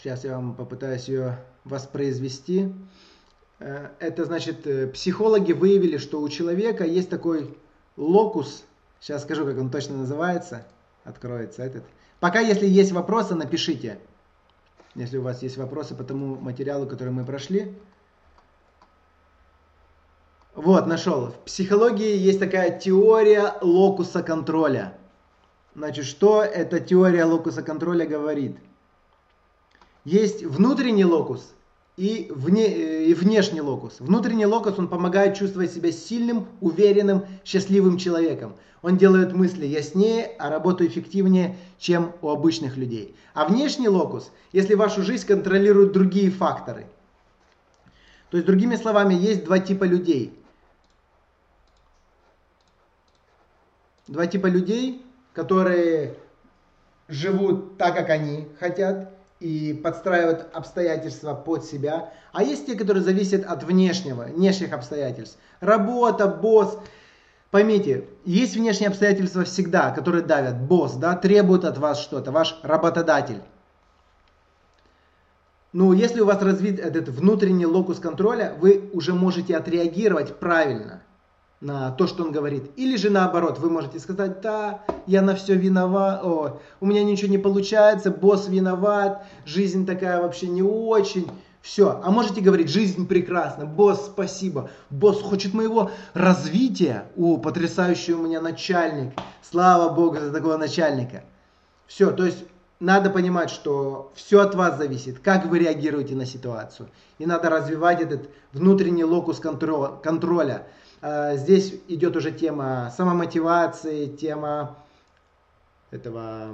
A: Сейчас я вам попытаюсь ее воспроизвести. Э, это значит, э, психологи выявили, что у человека есть такой локус. Сейчас скажу, как он точно называется. Откроется этот. Пока, если есть вопросы, напишите. Если у вас есть вопросы по тому материалу, который мы прошли. Вот, нашел. В психологии есть такая теория локуса контроля. Значит, что эта теория локуса контроля говорит? Есть внутренний локус и, вне, э, и внешний локус. Внутренний локус, он помогает чувствовать себя сильным, уверенным, счастливым человеком. Он делает мысли яснее, а работу эффективнее, чем у обычных людей. А внешний локус, если вашу жизнь контролируют другие факторы. То есть, другими словами, есть два типа людей. Два типа людей, которые живут так, как они хотят, и подстраивают обстоятельства под себя. А есть те, которые зависят от внешнего, внешних обстоятельств. Работа, босс. Поймите, есть внешние обстоятельства всегда, которые давят. Босс, да, требует от вас что-то, ваш работодатель. Ну, если у вас развит этот внутренний локус контроля, вы уже можете отреагировать правильно на то, что он говорит. Или же наоборот, вы можете сказать, да, я на все виноват, о, у меня ничего не получается, босс виноват, жизнь такая вообще не очень. Все. А можете говорить, жизнь прекрасна, босс, спасибо, босс хочет моего развития. О, потрясающий у меня начальник. Слава богу за такого начальника. Все, то есть надо понимать, что все от вас зависит, как вы реагируете на ситуацию. И надо развивать этот внутренний локус контроля здесь идет уже тема самомотивации, тема этого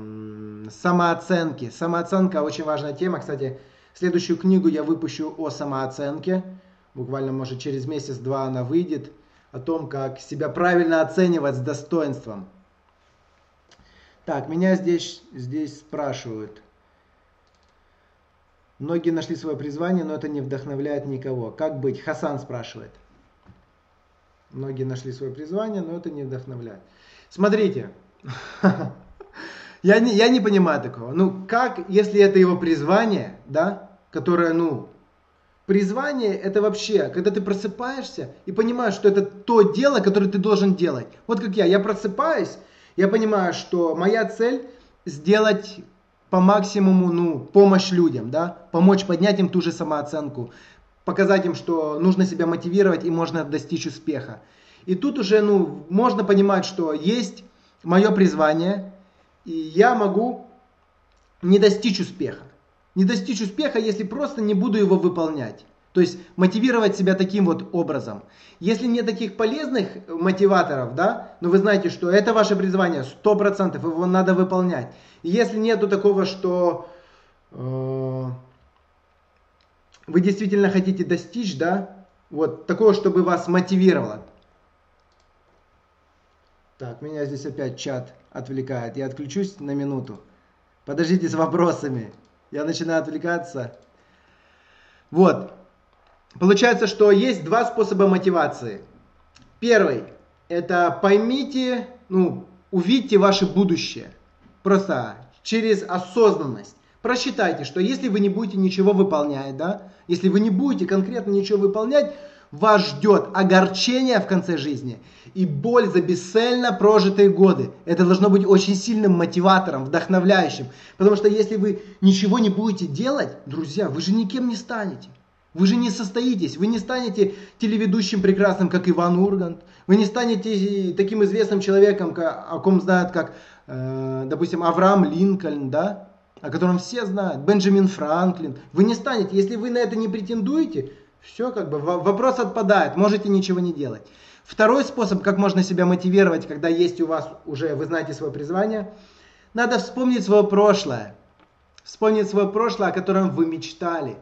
A: самооценки. Самооценка очень важная тема. Кстати, следующую книгу я выпущу о самооценке. Буквально, может, через месяц-два она выйдет. О том, как себя правильно оценивать с достоинством. Так, меня здесь, здесь спрашивают. Многие нашли свое призвание, но это не вдохновляет никого. Как быть? Хасан спрашивает. Многие нашли свое призвание, но это не вдохновляет. Смотрите, я не, я не понимаю такого. Ну, как, если это его призвание, да, которое, ну, призвание это вообще, когда ты просыпаешься и понимаешь, что это то дело, которое ты должен делать. Вот как я, я просыпаюсь, я понимаю, что моя цель сделать по максимуму, ну, помощь людям, да, помочь поднять им ту же самооценку, показать им, что нужно себя мотивировать и можно достичь успеха. И тут уже ну, можно понимать, что есть мое призвание, и я могу не достичь успеха. Не достичь успеха, если просто не буду его выполнять. То есть мотивировать себя таким вот образом. Если нет таких полезных мотиваторов, да, но вы знаете, что это ваше призвание, 100%, его надо выполнять. И если нету такого, что э, вы действительно хотите достичь, да, вот такого, чтобы вас мотивировало. Так, меня здесь опять чат отвлекает. Я отключусь на минуту. Подождите с вопросами. Я начинаю отвлекаться. Вот. Получается, что есть два способа мотивации. Первый – это поймите, ну, увидьте ваше будущее. Просто через осознанность. Просчитайте, что если вы не будете ничего выполнять, да, если вы не будете конкретно ничего выполнять, вас ждет огорчение в конце жизни и боль за бесцельно прожитые годы. Это должно быть очень сильным мотиватором, вдохновляющим. Потому что если вы ничего не будете делать, друзья, вы же никем не станете. Вы же не состоитесь, вы не станете телеведущим прекрасным, как Иван Ургант. Вы не станете таким известным человеком, о ком знают, как, э, допустим, Авраам Линкольн, да? О котором все знают, Бенджамин Франклин. Вы не станете, если вы на это не претендуете, все как бы, вопрос отпадает, можете ничего не делать. Второй способ, как можно себя мотивировать, когда есть у вас уже, вы знаете свое призвание, надо вспомнить свое прошлое. вспомнить свое прошлое, о котором вы мечтали.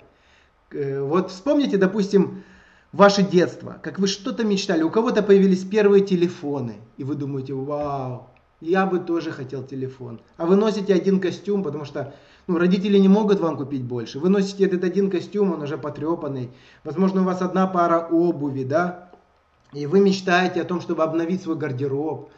A: Э, вот вспомните, допустим, ваше детство, как вы что-то мечтали, у кого-то появились первые телефоны, и вы думаете, вау, я бы тоже хотел телефон. А вы носите один костюм, потому что ну, родители не могут вам купить больше. Вы носите этот один костюм, он уже потрепанный. Возможно, у вас одна пара обуви, да? И вы мечтаете о том, чтобы обновить свой гардероб.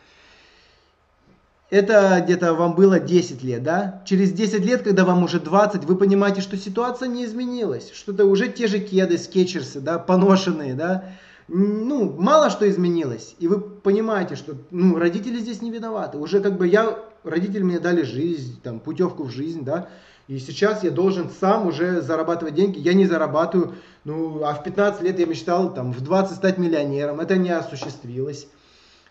A: Это где-то вам было 10 лет, да? Через 10 лет, когда вам уже 20, вы понимаете, что ситуация не изменилась. Что-то уже те же кеды, скетчерсы, да, поношенные, да? Ну, мало что изменилось. И вы понимаете, что ну, родители здесь не виноваты. Уже как бы я, родители мне дали жизнь, там, путевку в жизнь, да? И сейчас я должен сам уже зарабатывать деньги. Я не зарабатываю. Ну, а в 15 лет я мечтал там в 20 стать миллионером. Это не осуществилось.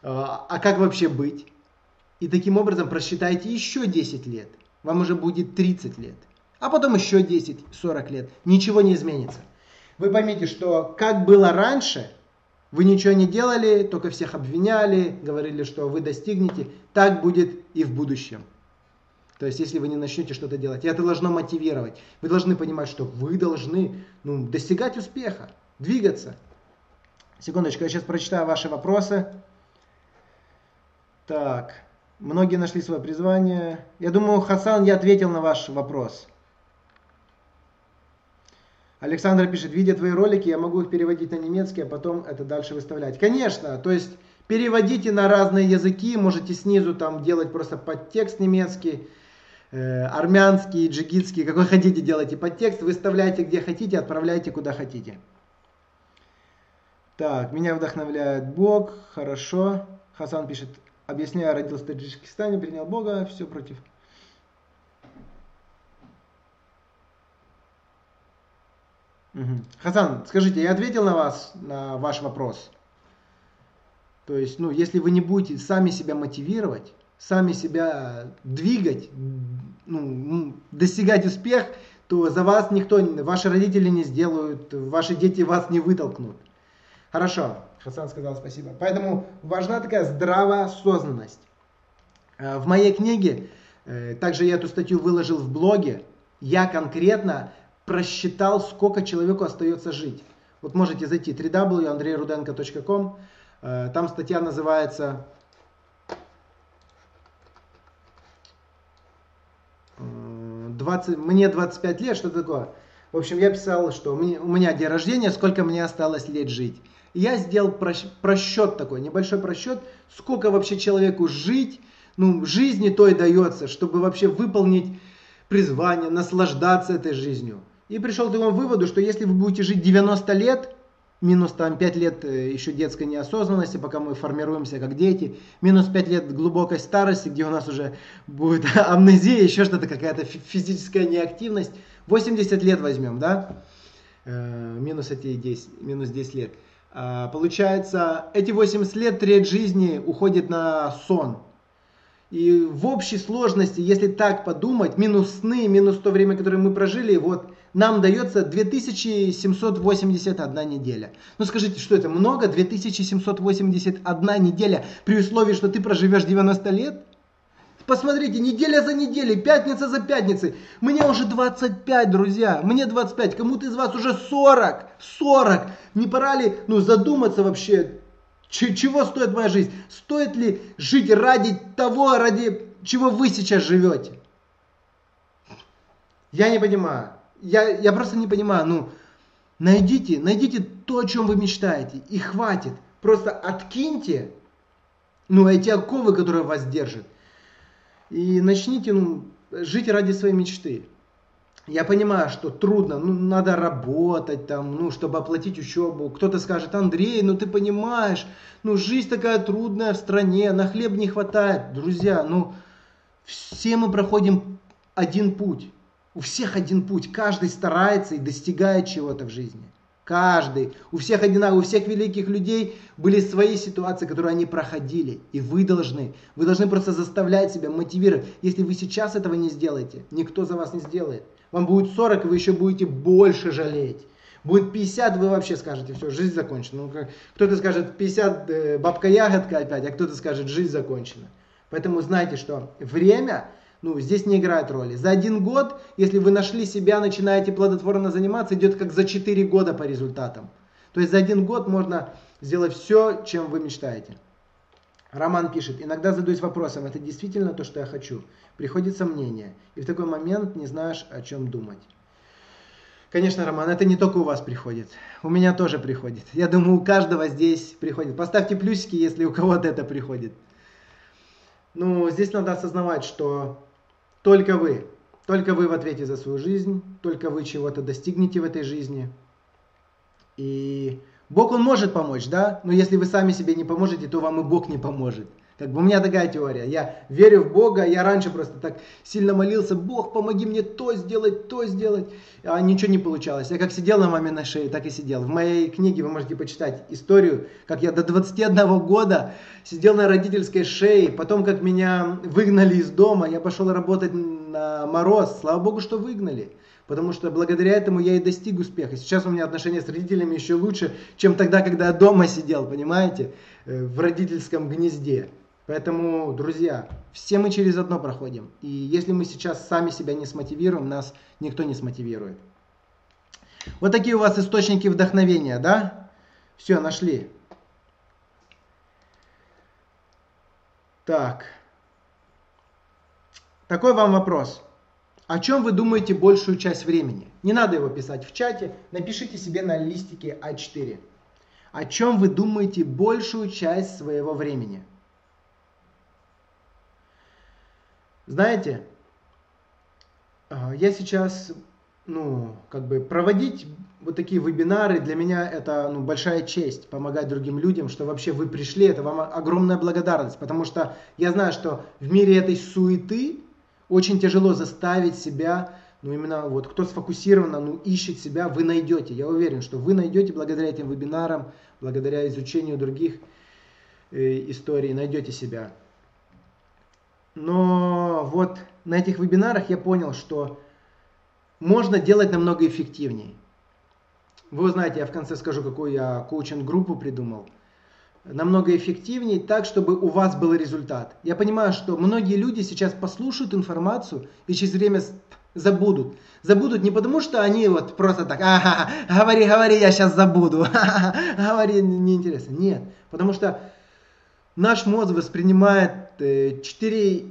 A: А, а как вообще быть? И таким образом просчитайте еще 10 лет. Вам уже будет 30 лет. А потом еще 10, 40 лет. Ничего не изменится. Вы поймите, что как было раньше, вы ничего не делали, только всех обвиняли, говорили, что вы достигнете, так будет и в будущем. То есть, если вы не начнете что-то делать, это должно мотивировать. Вы должны понимать, что вы должны ну, достигать успеха, двигаться. Секундочку, я сейчас прочитаю ваши вопросы. Так, многие нашли свое призвание. Я думаю, Хасан, я ответил на ваш вопрос. Александр пишет, видя твои ролики, я могу их переводить на немецкий, а потом это дальше выставлять. Конечно, то есть переводите на разные языки, можете снизу там делать просто подтекст немецкий э, армянский, джигитский, какой хотите, делайте подтекст, выставляйте где хотите, отправляйте куда хотите. Так, меня вдохновляет Бог, хорошо. Хасан пишет, объясняю, родился в Таджикистане, принял Бога, все против. Хасан, скажите, я ответил на вас, на ваш вопрос? То есть, ну, если вы не будете сами себя мотивировать, сами себя двигать, ну, достигать успех, то за вас никто, ваши родители не сделают, ваши дети вас не вытолкнут. Хорошо, Хасан сказал спасибо. Поэтому важна такая здравая осознанность. Э, в моей книге, э, также я эту статью выложил в блоге, я конкретно просчитал, сколько человеку остается жить. Вот можете зайти www.andreyrudenko.com, э, там статья называется 20, мне 25 лет, что такое? В общем, я писал, что у меня день рождения, сколько мне осталось лет жить. И я сделал просчет такой, небольшой просчет, сколько вообще человеку жить, ну, жизни той дается, чтобы вообще выполнить призвание, наслаждаться этой жизнью. И пришел к такому выводу, что если вы будете жить 90 лет, минус там 5 лет э, еще детской неосознанности, пока мы формируемся как дети, минус 5 лет глубокой старости, где у нас уже будет амнезия, еще что-то, какая-то физическая неактивность. 80 лет возьмем, да, э, минус эти 10, минус 10 лет. А, получается, эти 80 лет, треть жизни уходит на сон. И в общей сложности, если так подумать, минус сны, минус то время, которое мы прожили, вот нам дается 2781 неделя. Ну скажите, что это много? 2781 неделя при условии, что ты проживешь 90 лет? Посмотрите, неделя за неделей, пятница за пятницей. Мне уже 25, друзья. Мне 25. Кому-то из вас уже 40. 40. Не пора ли ну, задуматься вообще, чего стоит моя жизнь? Стоит ли жить ради того, ради чего вы сейчас живете? Я не понимаю я, я просто не понимаю, ну, найдите, найдите то, о чем вы мечтаете, и хватит. Просто откиньте, ну, эти оковы, которые вас держат, и начните, ну, жить ради своей мечты. Я понимаю, что трудно, ну, надо работать там, ну, чтобы оплатить учебу. Кто-то скажет, Андрей, ну, ты понимаешь, ну, жизнь такая трудная в стране, на хлеб не хватает. Друзья, ну, все мы проходим один путь. У всех один путь, каждый старается и достигает чего-то в жизни. Каждый. У всех одинаково, у всех великих людей были свои ситуации, которые они проходили. И вы должны, вы должны просто заставлять себя, мотивировать. Если вы сейчас этого не сделаете, никто за вас не сделает. Вам будет 40, и вы еще будете больше жалеть. Будет 50, вы вообще скажете, все, жизнь закончена. Ну, кто-то скажет 50, э, бабка ягодка опять, а кто-то скажет, жизнь закончена. Поэтому знайте, что время ну, здесь не играет роли. За один год, если вы нашли себя, начинаете плодотворно заниматься, идет как за 4 года по результатам. То есть за один год можно сделать все, чем вы мечтаете. Роман пишет, иногда задаюсь вопросом, это действительно то, что я хочу? Приходит сомнение, и в такой момент не знаешь, о чем думать. Конечно, Роман, это не только у вас приходит. У меня тоже приходит. Я думаю, у каждого здесь приходит. Поставьте плюсики, если у кого-то это приходит. Ну, здесь надо осознавать, что только вы, только вы в ответе за свою жизнь, только вы чего-то достигнете в этой жизни. И Бог, Он может помочь, да? Но если вы сами себе не поможете, то вам и Бог не поможет. Как бы у меня такая теория. Я верю в Бога, я раньше просто так сильно молился, Бог, помоги мне то сделать, то сделать. А ничего не получалось. Я как сидел на маминой шее, так и сидел. В моей книге вы можете почитать историю, как я до 21 года сидел на родительской шее. Потом, как меня выгнали из дома, я пошел работать на мороз. Слава Богу, что выгнали. Потому что благодаря этому я и достиг успеха. Сейчас у меня отношения с родителями еще лучше, чем тогда, когда я дома сидел, понимаете, э, в родительском гнезде. Поэтому, друзья, все мы через одно проходим. И если мы сейчас сами себя не смотивируем, нас никто не смотивирует. Вот такие у вас источники вдохновения, да? Все, нашли. Так. Такой вам вопрос. О чем вы думаете большую часть времени? Не надо его писать в чате, напишите себе на листике А4. О чем вы думаете большую часть своего времени? Знаете, а, я сейчас, ну, как бы проводить вот такие вебинары, для меня это ну, большая честь, помогать другим людям, что вообще вы пришли, это вам огромная благодарность, потому что я знаю, что в мире этой суеты очень тяжело заставить себя, ну именно вот кто сфокусированно, ну ищет себя, вы найдете. Я уверен, что вы найдете благодаря этим вебинарам, благодаря изучению других э, историй, найдете себя. Но вот на этих вебинарах я понял, что можно делать намного эффективнее. Вы знаете, я в конце скажу, какую я коучинг-группу придумал. Намного эффективнее так, чтобы у вас был результат. Я понимаю, что многие люди сейчас послушают информацию и через время забудут. Забудут не потому, что они вот просто так, ага, говори, говори, я сейчас забуду, говори, неинтересно. Нет, потому что наш мозг воспринимает 4 э,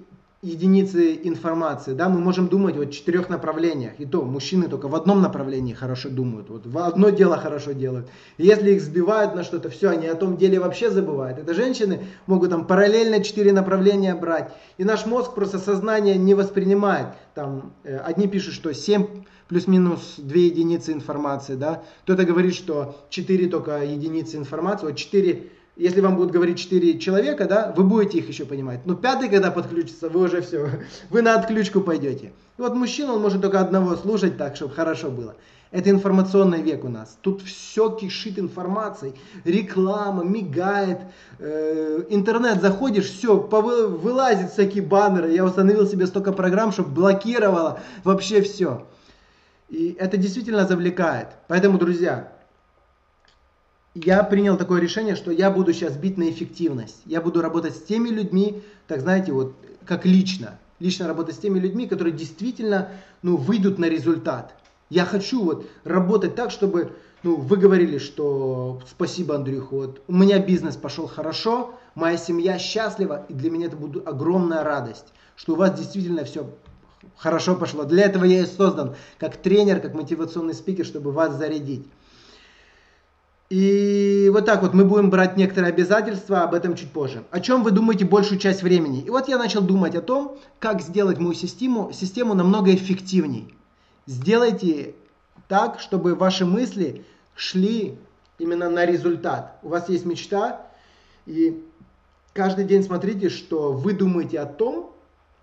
A: единицы информации, да, мы можем думать вот в четырех направлениях, и то мужчины только в одном направлении хорошо думают, вот в одно дело хорошо делают. И если их сбивают на что-то, все, они о том деле вообще забывают. Это женщины могут там параллельно четыре направления брать, и наш мозг просто сознание не воспринимает. Там э, одни пишут, что 7 плюс-минус 2 единицы информации, да, кто-то говорит, что 4 только единицы информации, вот 4 если вам будут говорить 4 человека, да, вы будете их еще понимать. Но пятый, когда подключится, вы уже все, вы на отключку пойдете. И вот мужчина, он может только одного слушать так, чтобы хорошо было. Это информационный век у нас. Тут все кишит информацией. Реклама, мигает. Э, интернет заходишь, все, вылазит всякие баннеры. Я установил себе столько программ, чтобы блокировало вообще все. И это действительно завлекает. Поэтому, друзья, я принял такое решение, что я буду сейчас бить на эффективность. Я буду работать с теми людьми, так знаете, вот как лично. Лично работать с теми людьми, которые действительно ну, выйдут на результат. Я хочу вот работать так, чтобы ну, вы говорили, что спасибо, Андрюха, вот у меня бизнес пошел хорошо, моя семья счастлива, и для меня это будет огромная радость, что у вас действительно все хорошо пошло. Для этого я и создан, как тренер, как мотивационный спикер, чтобы вас зарядить. И вот так вот мы будем брать некоторые обязательства, об этом чуть позже. О чем вы думаете большую часть времени? И вот я начал думать о том, как сделать мою систему, систему намного эффективнее. Сделайте так, чтобы ваши мысли шли именно на результат. У вас есть мечта, и каждый день смотрите, что вы думаете о том,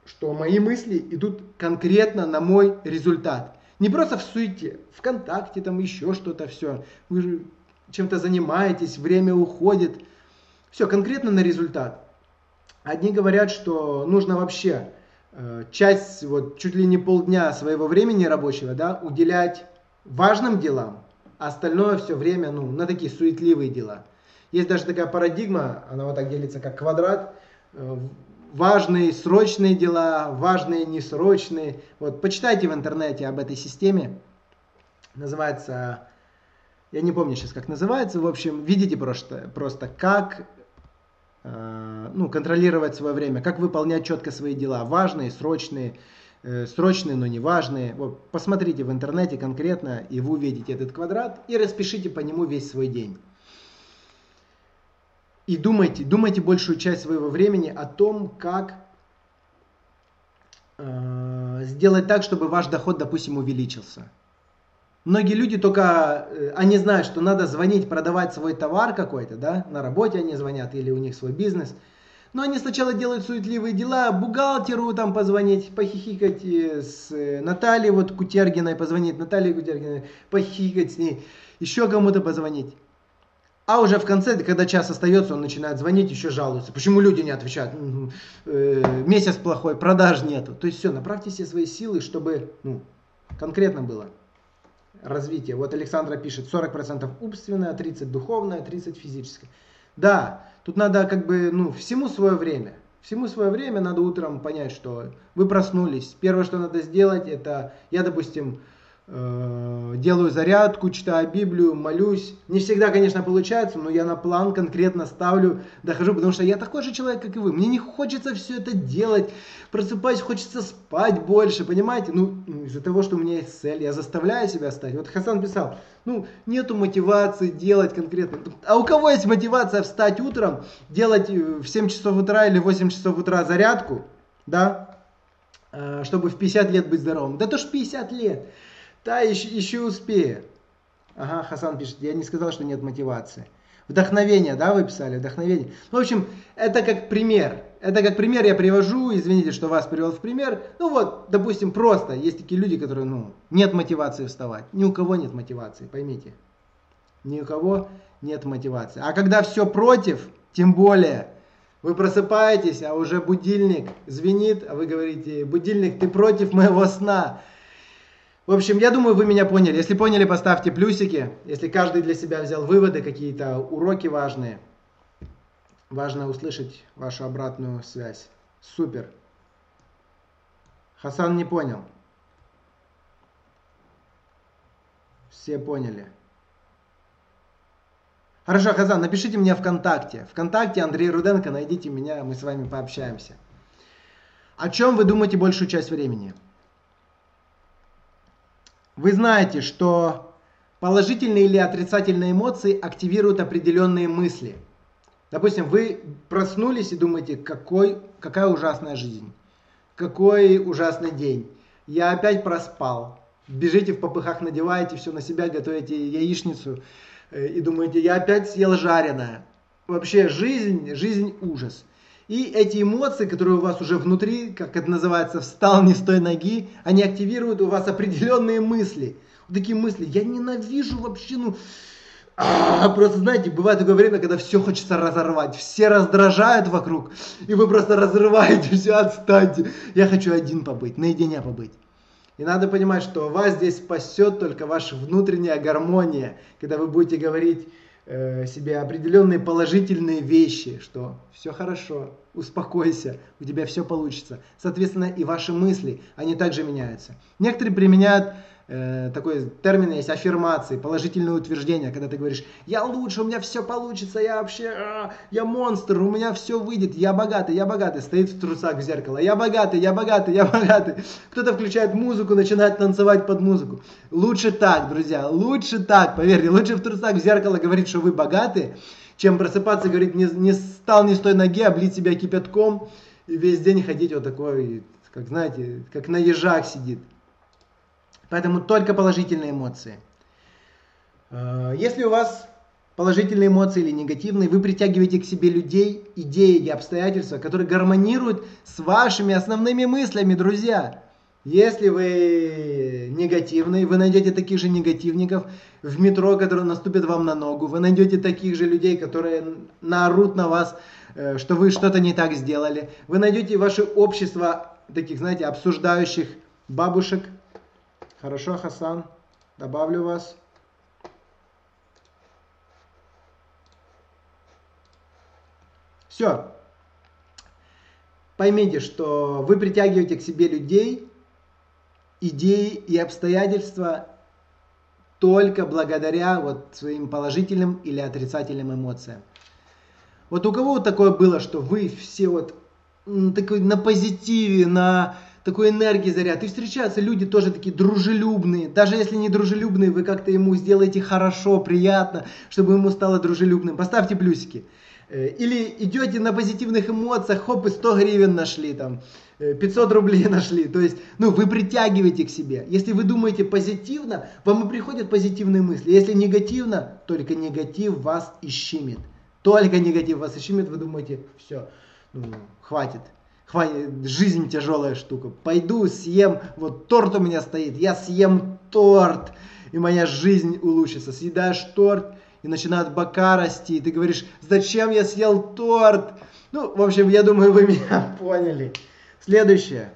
A: что мои мысли идут конкретно на мой результат. Не просто в суете, ВКонтакте, там еще что-то, все. Вы же чем-то занимаетесь, время уходит. Все, конкретно на результат. Одни говорят, что нужно вообще э, часть, вот чуть ли не полдня своего времени рабочего, да, уделять важным делам, а остальное все время, ну, на такие суетливые дела. Есть даже такая парадигма, она вот так делится как квадрат. Э, важные срочные дела, важные несрочные. Вот, почитайте в интернете об этой системе. Называется, я не помню сейчас, как называется. В общем, видите просто, просто как э, ну, контролировать свое время, как выполнять четко свои дела, важные, срочные, э, срочные, но не важные. Вот, посмотрите в интернете конкретно, и вы увидите этот квадрат, и распишите по нему весь свой день. И думайте, думайте большую часть своего времени о том, как э, сделать так, чтобы ваш доход, допустим, увеличился. Многие люди только, э, они знают, что надо звонить, продавать свой товар какой-то, да, на работе они звонят или у них свой бизнес. Но они сначала делают суетливые дела, бухгалтеру там позвонить, похихикать э, с э, Натальей вот Кутергиной, позвонить Наталье Кутергиной, похихикать с ней, еще кому-то позвонить. А уже в конце, когда час остается, он начинает звонить, еще жалуется. Почему люди не отвечают? Месяц плохой, продаж нету. То есть все, направьте все свои силы, чтобы ну, конкретно было развитие. Вот Александра пишет, 40% умственное, 30% духовное, 30% физическое. Да, тут надо как бы, ну, всему свое время. Всему свое время надо утром понять, что вы проснулись. Первое, что надо сделать, это, я, допустим, делаю зарядку, читаю Библию, молюсь. Не всегда, конечно, получается, но я на план конкретно ставлю, дохожу, потому что я такой же человек, как и вы. Мне не хочется все это делать. Просыпаюсь, хочется спать больше, понимаете? Ну, из-за того, что у меня есть цель, я заставляю себя стать. Вот Хасан писал, ну, нету мотивации делать конкретно. А у кого есть мотивация встать утром, делать э, в 7 часов утра или 8 часов утра зарядку, да, э, чтобы в 50 лет быть здоровым? Да то ж 50 лет. Да, еще, еще успею. Ага, Хасан пишет, я не сказал, что нет мотивации. Вдохновение, да, вы писали, вдохновение. Ну, в общем, это как пример. Это как пример я привожу, извините, что вас привел в пример. Ну вот, допустим, просто есть такие люди, которые, ну, нет мотивации вставать. Ни у кого нет мотивации, поймите. Ни у кого нет мотивации. А когда все против, тем более, вы просыпаетесь, а уже будильник звенит, а вы говорите, будильник, ты против моего сна. В общем, я думаю, вы меня поняли. Если поняли, поставьте плюсики. Если каждый для себя взял выводы, какие-то уроки важные. Важно услышать вашу обратную связь. Супер. Хасан не понял. Все поняли. Хорошо, Хасан, напишите мне ВКонтакте. ВКонтакте Андрей Руденко, найдите меня, мы с вами пообщаемся. О чем вы думаете большую часть времени? Вы знаете, что положительные или отрицательные эмоции активируют определенные мысли. Допустим, вы проснулись и думаете, какой, какая ужасная жизнь, какой ужасный день. Я опять проспал. Бежите в попыхах, надеваете все на себя, готовите яичницу э, и думаете, я опять съел жареное. Вообще жизнь, жизнь ужас. И эти эмоции, которые у вас уже внутри, как это называется, встал не с той ноги, они активируют у вас определенные мысли. Вот такие мысли, я ненавижу вообще, ну, а, просто знаете, бывает такое время, когда все хочется разорвать, все раздражают вокруг, и вы просто разрываете все, отстаньте. Я хочу один побыть, наедине побыть. И надо понимать, что вас здесь спасет только ваша внутренняя гармония, когда вы будете говорить себе определенные положительные вещи, что все хорошо, успокойся, у тебя все получится. Соответственно, и ваши мысли, они также меняются. Некоторые применяют э, такой термин есть аффирмации, положительное утверждение, когда ты говоришь, я лучше, у меня все получится, я вообще, а, я монстр, у меня все выйдет, я богатый, я богатый, стоит в трусах в зеркало, я богатый, я богатый, я богатый. Кто-то включает музыку, начинает танцевать под музыку. Лучше так, друзья, лучше так, поверьте, лучше в трусах в зеркало говорить, что вы богаты, чем просыпаться и говорить, не, не стал не с той ноги, облить себя кипятком и весь день ходить вот такой, как знаете, как на ежах сидит. Поэтому только положительные эмоции. Э, если у вас положительные эмоции или негативные, вы притягиваете к себе людей, идеи и обстоятельства, которые гармонируют с вашими основными мыслями, друзья. Если вы негативный, вы найдете таких же негативников в метро, которые наступят вам на ногу. Вы найдете таких же людей, которые наорут на вас, э, что вы что-то не так сделали. Вы найдете ваше общество таких, знаете, обсуждающих бабушек, Хорошо, Хасан, добавлю вас. Все. поймите, что вы притягиваете к себе людей, идеи и обстоятельства только благодаря вот своим положительным или отрицательным эмоциям. Вот у кого такое было, что вы все вот такой на позитиве, на такой энергии заряд. И встречаются люди тоже такие дружелюбные. Даже если не дружелюбные, вы как-то ему сделаете хорошо, приятно, чтобы ему стало дружелюбным. Поставьте плюсики. Э, или идете на позитивных эмоциях, хоп, и 100 гривен нашли там, 500 э, рублей нашли. То есть, ну, вы притягиваете к себе. Если вы думаете позитивно, вам и приходят позитивные мысли. Если негативно, только негатив вас ищемит. Только негатив вас ищемит, вы думаете, все, ну, хватит. Жизнь тяжелая штука. Пойду съем, вот торт у меня стоит, я съем торт, и моя жизнь улучшится. Съедаешь торт, и начинают бока расти, и ты говоришь, зачем я съел торт? Ну, в общем, я думаю, вы меня поняли. Следующее.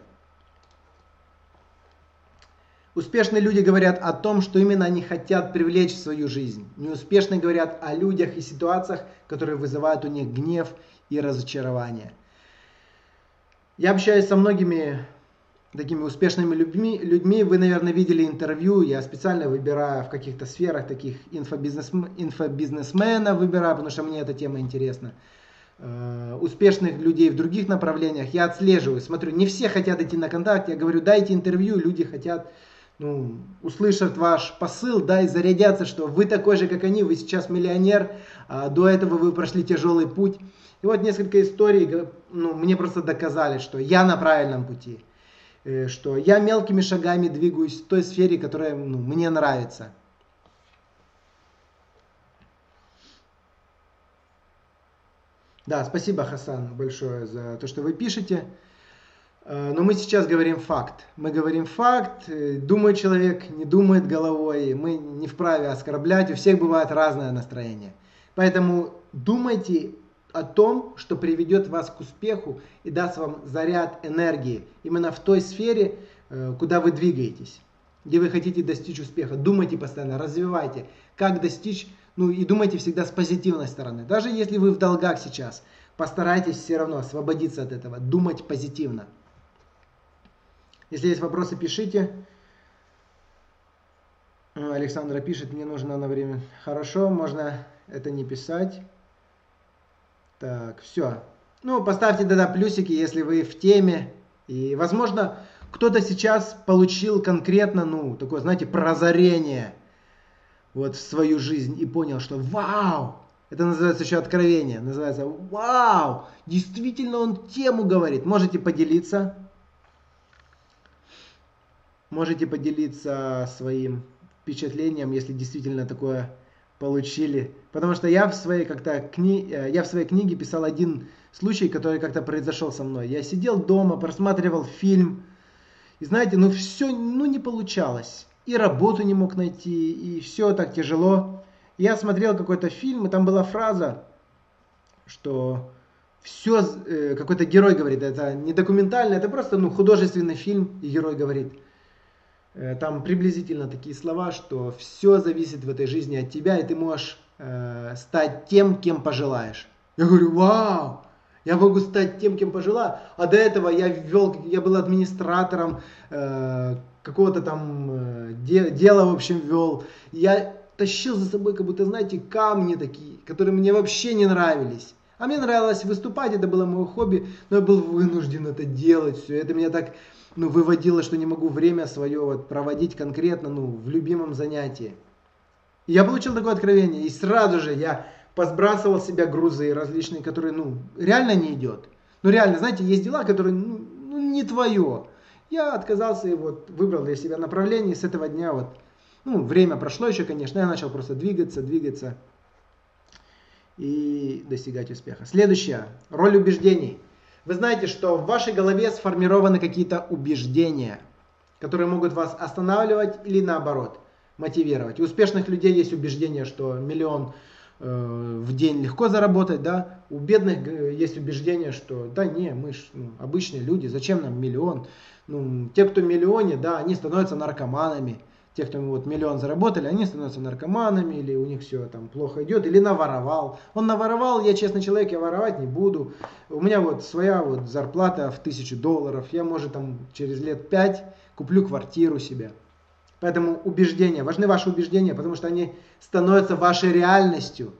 A: Успешные люди говорят о том, что именно они хотят привлечь в свою жизнь. Неуспешные говорят о людях и ситуациях, которые вызывают у них гнев и разочарование. Я общаюсь со многими такими успешными людьми, людьми. Вы, наверное, видели интервью. Я специально выбираю в каких-то сферах таких инфобизнес, инфобизнесмена выбираю, потому что мне эта тема интересна. Э, успешных людей в других направлениях я отслеживаю, смотрю. Не все хотят идти на контакт. Я говорю, дайте интервью. Люди хотят ну, услышат ваш посыл, да, и зарядятся, что вы такой же, как они, вы сейчас миллионер, а до этого вы прошли тяжелый путь. И вот несколько историй, ну, мне просто доказали, что я на правильном пути. Э, что я мелкими шагами двигаюсь в той сфере, которая ну, мне нравится. Да, спасибо, Хасан, большое за то, что вы пишете. Э, но мы сейчас говорим факт. Мы говорим факт, э, думает человек, не думает головой, мы не вправе оскорблять, у всех бывает разное настроение. Поэтому думайте о том, что приведет вас к успеху и даст вам заряд энергии именно в той сфере, э, куда вы двигаетесь, где вы хотите достичь успеха. Думайте постоянно, развивайте, как достичь, ну и думайте всегда с позитивной стороны. Даже если вы в долгах сейчас, постарайтесь все равно освободиться от этого, думать позитивно. Если есть вопросы, пишите. Александра пишет, мне нужно на время. Хорошо, можно это не писать. Так, все. Ну, поставьте тогда плюсики, если вы в теме. И, возможно, кто-то сейчас получил конкретно, ну, такое, знаете, прозрение вот в свою жизнь и понял, что вау, это называется еще откровение, называется вау, действительно он тему говорит. Можете поделиться, можете поделиться своим впечатлением, если действительно такое получили. Потому что я в своей как-то кни... Э, я в своей книге писал один случай, который как-то произошел со мной. Я сидел дома, просматривал фильм, и знаете, ну все, ну не получалось. И работу не мог найти, и все так тяжело. Я смотрел какой-то фильм, и там была фраза, что все, э, какой-то герой говорит, это не документально, это просто ну, художественный фильм, и герой говорит – там приблизительно такие слова, что все зависит в этой жизни от тебя, и ты можешь э, стать тем, кем пожелаешь. Я говорю, вау, я могу стать тем, кем пожелаю. А до этого я вел, я был администратором э, какого-то там э, де, дела, в общем, вел. Я тащил за собой, как будто, знаете, камни такие, которые мне вообще не нравились. А мне нравилось выступать, это было мое хобби, но я был вынужден это делать, все. Это меня так ну, выводило, что не могу время свое вот проводить конкретно ну, в любимом занятии. Я получил такое откровение, и сразу же я посбрасывал с себя грузы различные, которые, ну, реально не идет. Ну, реально, знаете, есть дела, которые, ну, ну не твое. Я отказался и вот выбрал для себя направление, и с этого дня вот, ну, время прошло еще, конечно, я начал просто двигаться, двигаться и достигать успеха. Следующее, роль убеждений – вы знаете, что в вашей голове сформированы какие-то убеждения, которые могут вас останавливать или наоборот мотивировать. У успешных людей есть убеждение, что миллион э, в день легко заработать, да. У бедных э, есть убеждение, что да не, мы ж ну, обычные люди, зачем нам миллион? Ну, те, кто миллионе, да, они становятся наркоманами. Те, кто вот миллион заработали, они становятся наркоманами, или у них все там плохо идет, или наворовал. Он наворовал, я честный человек, я воровать не буду. У меня вот своя вот зарплата в тысячу долларов, я, может, там через лет пять куплю квартиру себе. Поэтому убеждения, важны ваши убеждения, потому что они становятся вашей реальностью.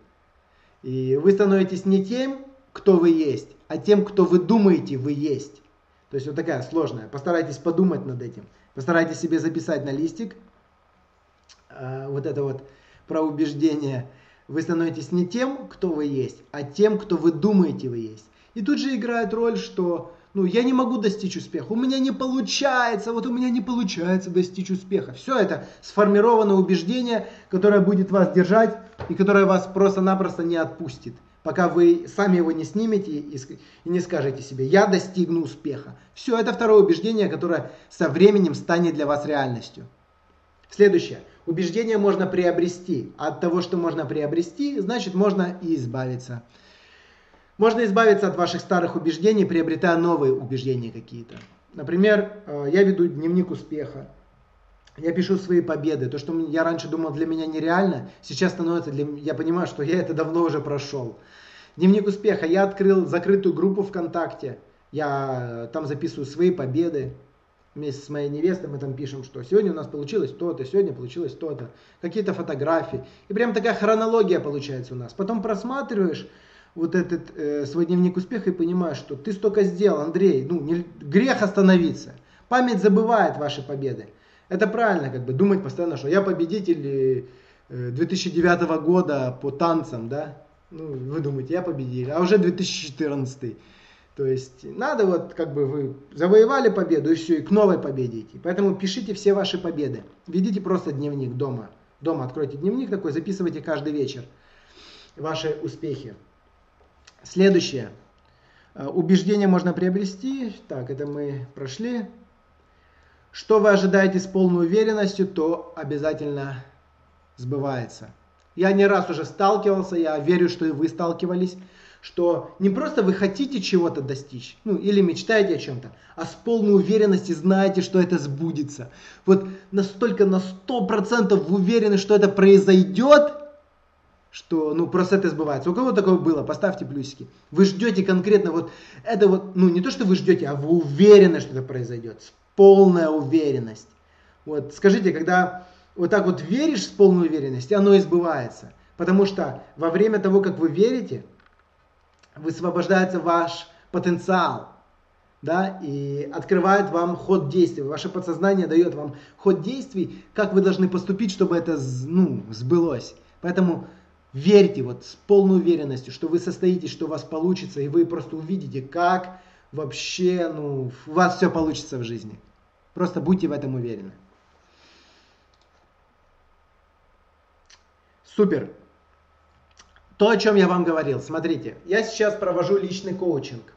A: И вы становитесь не тем, кто вы есть, а тем, кто вы думаете вы есть. То есть вот такая сложная. Постарайтесь подумать над этим. Постарайтесь себе записать на листик э, вот это вот про убеждение. Вы становитесь не тем, кто вы есть, а тем, кто вы думаете вы есть. И тут же играет роль, что ну, я не могу достичь успеха, у меня не получается, вот у меня не получается достичь успеха. Все это сформировано убеждение, которое будет вас держать и которое вас просто-напросто не отпустит, пока вы сами его не снимете и, не скажете себе, я достигну успеха. Все, это второе убеждение, которое со временем станет для вас реальностью. Следующее. Убеждение можно приобрести. От того, что можно приобрести, значит можно и избавиться. Можно избавиться от ваших старых убеждений, приобретая новые убеждения какие-то. Например, э, я веду дневник успеха. Я пишу свои победы. То, что я раньше думал для меня нереально, сейчас становится для меня... Я понимаю, что я это давно уже прошел. Дневник успеха. Я открыл закрытую группу ВКонтакте. Я там записываю свои победы. Вместе с моей невестой мы там пишем, что сегодня у нас получилось то-то, сегодня получилось то-то. Какие-то фотографии. И прям такая хронология получается у нас. Потом просматриваешь, вот этот э, свой дневник успеха и понимаешь, что ты столько сделал, Андрей, ну, не, грех остановиться. Память забывает ваши победы. Это правильно, как бы, думать постоянно, что я победитель э, 2009 года по танцам, да? Ну, вы думаете, я победитель, а уже 2014. То есть надо вот как бы вы завоевали победу и все, и к новой победе идти. Поэтому пишите все ваши победы. Ведите просто дневник дома. Дома откройте дневник такой, записывайте каждый вечер ваши успехи. Следующее. Э, убеждение можно приобрести. Так, это мы прошли. Что вы ожидаете с полной уверенностью, то обязательно сбывается. Я не раз уже сталкивался, я верю, что и вы сталкивались, что не просто вы хотите чего-то достичь, ну или мечтаете о чем-то, а с полной уверенностью знаете, что это сбудется. Вот настолько на 100% вы уверены, что это произойдет, что, ну, просто это сбывается. У кого такое было? Поставьте плюсики. Вы ждете конкретно вот это вот, ну, не то, что вы ждете, а вы уверены, что это произойдет. Полная уверенность. Вот, скажите, когда вот так вот веришь с полной уверенностью, оно и сбывается. Потому что во время того, как вы верите, высвобождается ваш потенциал, да, и открывает вам ход действий. Ваше подсознание дает вам ход действий, как вы должны поступить, чтобы это, ну, сбылось. Поэтому Верьте вот с полной уверенностью, что вы состоитесь, что у вас получится, и вы просто увидите, как вообще ну, у вас все получится в жизни. Просто будьте в этом уверены. Супер. То, о чем я вам говорил. Смотрите, я сейчас провожу личный коучинг.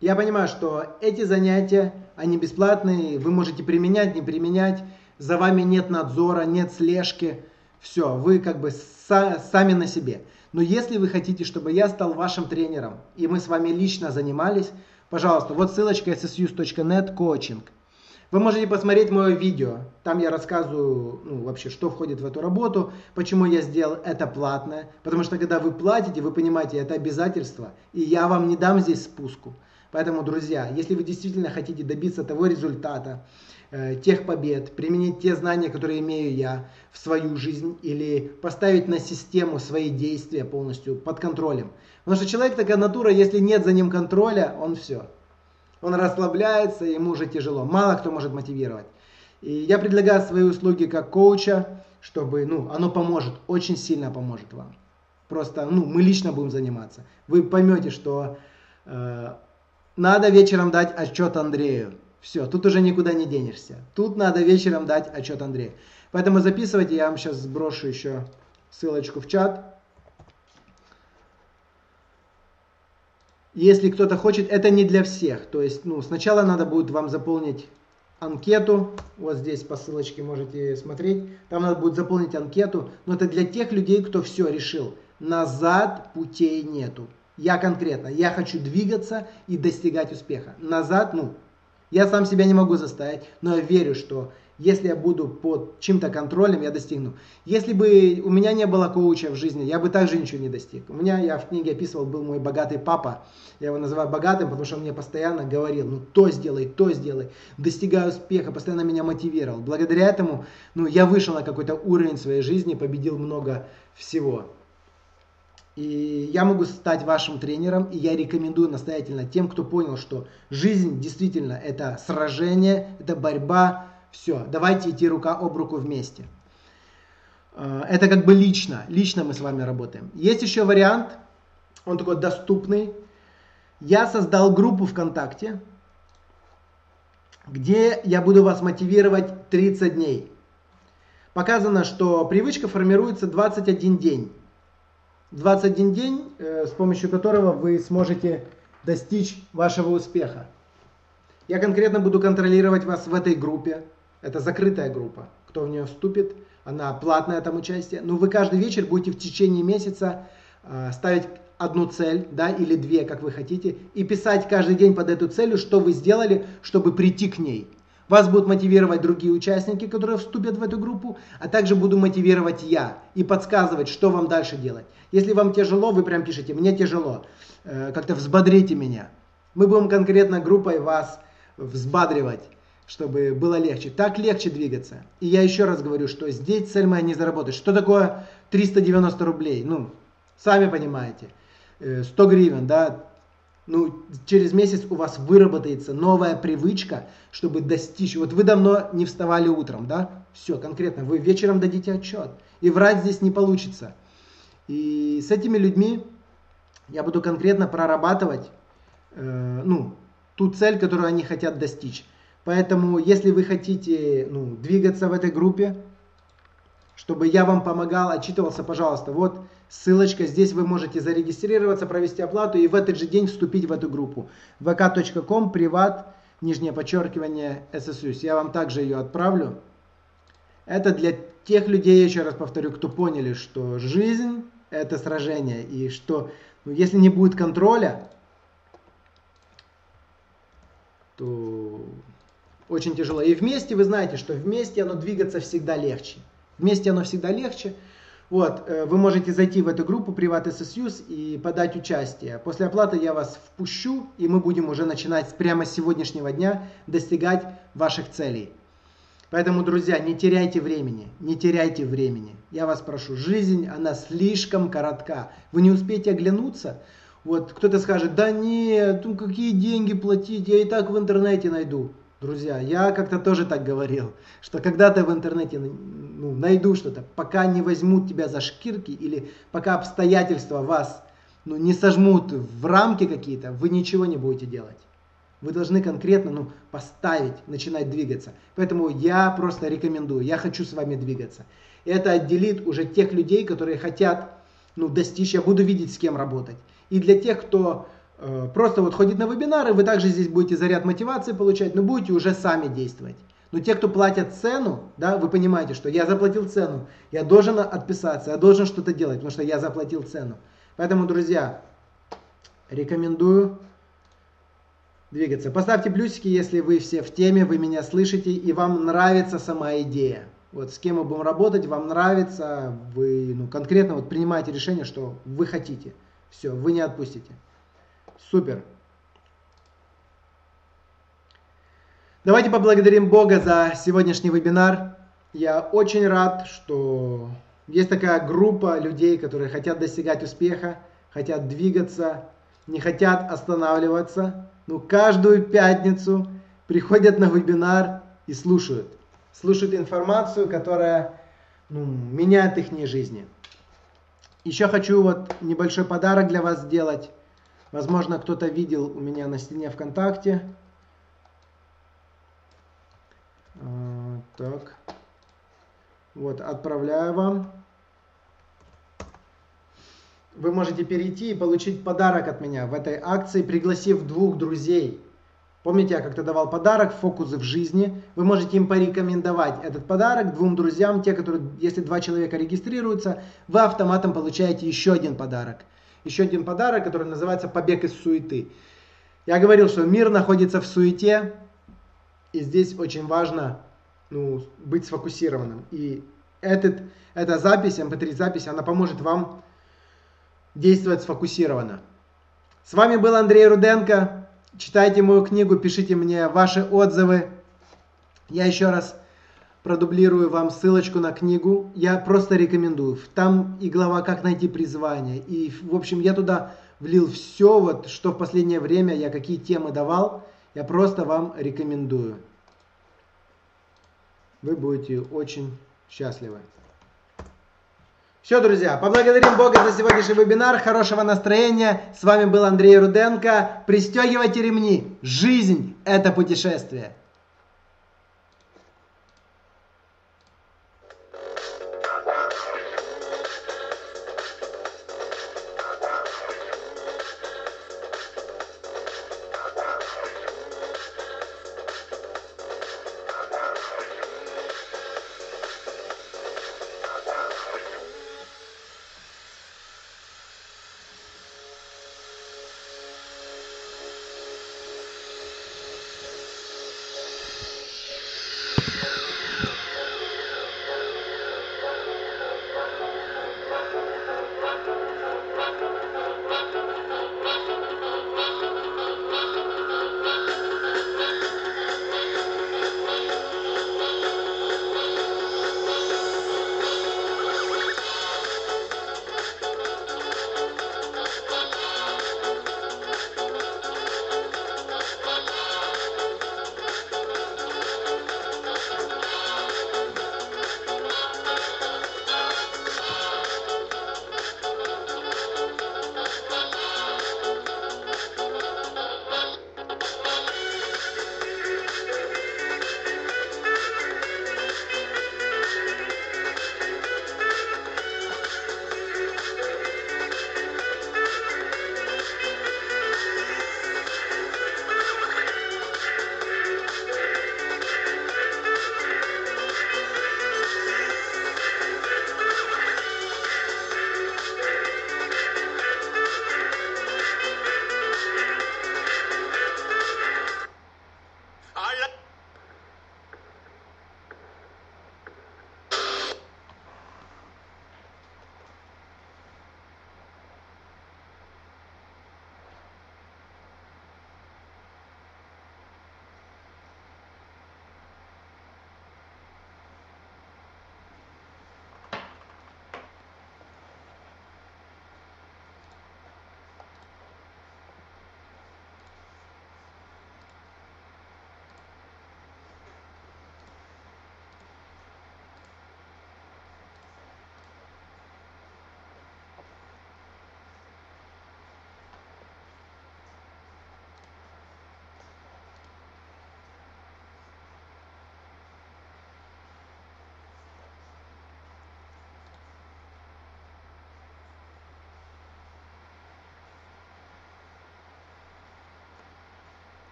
A: Я понимаю, что эти занятия, они бесплатные, вы можете применять, не применять. За вами нет надзора, нет слежки. Все, вы как бы сами на себе. Но если вы хотите, чтобы я стал вашим тренером, и мы с вами лично занимались, пожалуйста, вот ссылочка ssus.net коучинг. Вы можете посмотреть мое видео. Там я рассказываю ну, вообще, что входит в эту работу, почему я сделал это платное. Потому что когда вы платите, вы понимаете, это обязательство, и я вам не дам здесь спуску. Поэтому, друзья, если вы действительно хотите добиться того результата, Э, тех побед, применить те знания, которые имею я в свою жизнь или поставить на систему свои действия полностью под контролем. Потому что человек такая натура, если нет за ним контроля, он все. Он расслабляется, ему уже тяжело. Мало кто может мотивировать. И я предлагаю свои услуги как коуча, чтобы, ну, оно поможет, очень сильно поможет вам. Просто, ну, мы лично будем заниматься. Вы поймете, что э, надо вечером дать отчет Андрею. Все, тут уже никуда не денешься. Тут надо вечером дать отчет Андрею. Поэтому записывайте, я вам сейчас сброшу еще ссылочку в чат. Если кто-то хочет, это не для всех. То есть, ну, сначала надо будет вам заполнить анкету. Вот здесь по ссылочке можете смотреть. Там надо будет заполнить анкету. Но это для тех людей, кто все решил. Назад путей нету. Я конкретно, я хочу двигаться и достигать успеха. Назад, ну, я сам себя не могу заставить, но я верю, что Если я буду под чьим-то контролем, я достигну. Если бы у меня не было коуча в жизни, я бы также ничего не достиг. У меня, я в книге описывал, был мой богатый папа. Я его называю богатым, потому что он мне постоянно говорил, ну то сделай, то сделай. Достигаю успеха, постоянно меня мотивировал. Благодаря этому ну, я вышел на какой-то уровень своей жизни, победил много всего. И я могу стать вашим тренером, и я рекомендую настоятельно тем, кто понял, что жизнь действительно это сражение, это борьба, все, давайте идти рука об руку вместе. Э, это как бы лично, лично мы с вами работаем. Есть еще вариант, он такой доступный. Я создал группу ВКонтакте, где я буду вас мотивировать 30 дней. Показано, что привычка формируется 21 день. 21 день, э, с помощью которого вы сможете достичь вашего успеха. Я конкретно буду контролировать вас в этой группе. Это закрытая группа. Кто в нее вступит, она платная там участие. Но вы каждый вечер будете в течение месяца э, ставить одну цель, да, или две, как вы хотите, и писать каждый день под эту целью, что вы сделали, чтобы прийти к ней. Вас будут мотивировать другие участники, которые вступят в эту группу, а также буду мотивировать я и подсказывать, что вам дальше делать. Если вам тяжело, вы прям пишите, мне тяжело, э, как-то взбодрите меня. Мы будем конкретно группой вас взбадривать, чтобы было легче. Так легче двигаться. И я еще раз говорю, что здесь цель моя не заработать. Что такое 390 рублей? Ну, сами понимаете. 100 э, гривен, да, ну, через месяц у вас выработается новая привычка, чтобы достичь. Вот вы давно не вставали утром, да? Все, конкретно, вы вечером дадите отчет. И врать здесь не получится. И с этими людьми я буду конкретно прорабатывать, э, ну, ту цель, которую они хотят достичь. Поэтому, если вы хотите ну, двигаться в этой группе, чтобы я вам помогал, отчитывался, пожалуйста, вот ссылочка, здесь вы можете зарегистрироваться, провести оплату и в этот же день вступить в эту группу. vk.com, приват, нижнее подчеркивание, SSUS. Я вам также ее отправлю. Это для тех людей, еще раз повторю, кто поняли, что жизнь это сражение и что ну, если не будет контроля, то очень тяжело. И вместе вы знаете, что вместе оно двигаться всегда легче. Вместе оно всегда легче. Вот, э, вы можете зайти в эту группу Privat SSUs и подать участие. После оплаты я вас впущу, и мы будем уже начинать прямо сегодняшнего дня достигать ваших целей. Поэтому, друзья, не теряйте времени, не теряйте времени. Я вас прошу, жизнь, она слишком коротка. Вы не успеете оглянуться, вот кто-то скажет, да нет, ну какие деньги платить, я и так в интернете найду. Друзья, я как-то тоже так говорил, что когда ты в интернете ну, найду что-то, пока не возьмут тебя за шкирки или пока обстоятельства вас ну, не сожмут в рамки какие-то, вы ничего не будете делать. Вы должны конкретно ну, поставить, начинать двигаться. Поэтому я просто рекомендую, я хочу с вами двигаться. Это отделит уже тех людей, которые хотят ну, достичь, я буду видеть, с кем работать. И для тех, кто просто вот ходить на вебинары, вы также здесь будете заряд мотивации получать, но будете уже сами действовать. Но те, кто платят цену, да, вы понимаете, что я заплатил цену, я должен отписаться, я должен что-то делать, потому что я заплатил цену. Поэтому, друзья, рекомендую двигаться. Поставьте плюсики, если вы все в теме, вы меня слышите и вам нравится сама идея. Вот с кем мы будем работать, вам нравится, вы ну, конкретно вот принимаете решение, что вы хотите. Все, вы не отпустите. Супер. Давайте поблагодарим Бога за сегодняшний вебинар. Я очень рад, что есть такая группа людей, которые хотят достигать успеха, хотят двигаться, не хотят останавливаться. Ну, каждую пятницу приходят на вебинар и слушают. Слушают информацию, которая ну, меняет их жизни. Еще хочу вот небольшой подарок для вас сделать. Возможно, кто-то видел у меня на стене ВКонтакте. А, так. Вот, отправляю вам. Вы можете перейти и получить подарок от меня в этой акции, пригласив двух друзей. Помните, я как-то давал подарок «Фокусы в жизни». Вы можете им порекомендовать этот подарок двум друзьям. Те, которые, если два человека регистрируются, вы автоматом получаете еще один подарок еще один подарок, который называется «Побег из суеты». Я говорил, что мир находится в суете, и здесь очень важно ну, быть сфокусированным. И этот, эта запись, mp3 эм она поможет вам действовать сфокусированно. С вами был Андрей Руденко. Читайте мою книгу, пишите мне ваши отзывы. Я еще раз продублирую вам ссылочку на книгу. Я просто рекомендую. Там и глава «Как найти призвание». И, в общем, я туда влил все, вот, что в последнее время я какие темы давал. Я просто вам рекомендую. Вы будете очень счастливы. Все, друзья, поблагодарим Бога за сегодняшний вебинар. Хорошего настроения. С вами был Андрей Руденко. Пристегивайте ремни. Жизнь – это путешествие.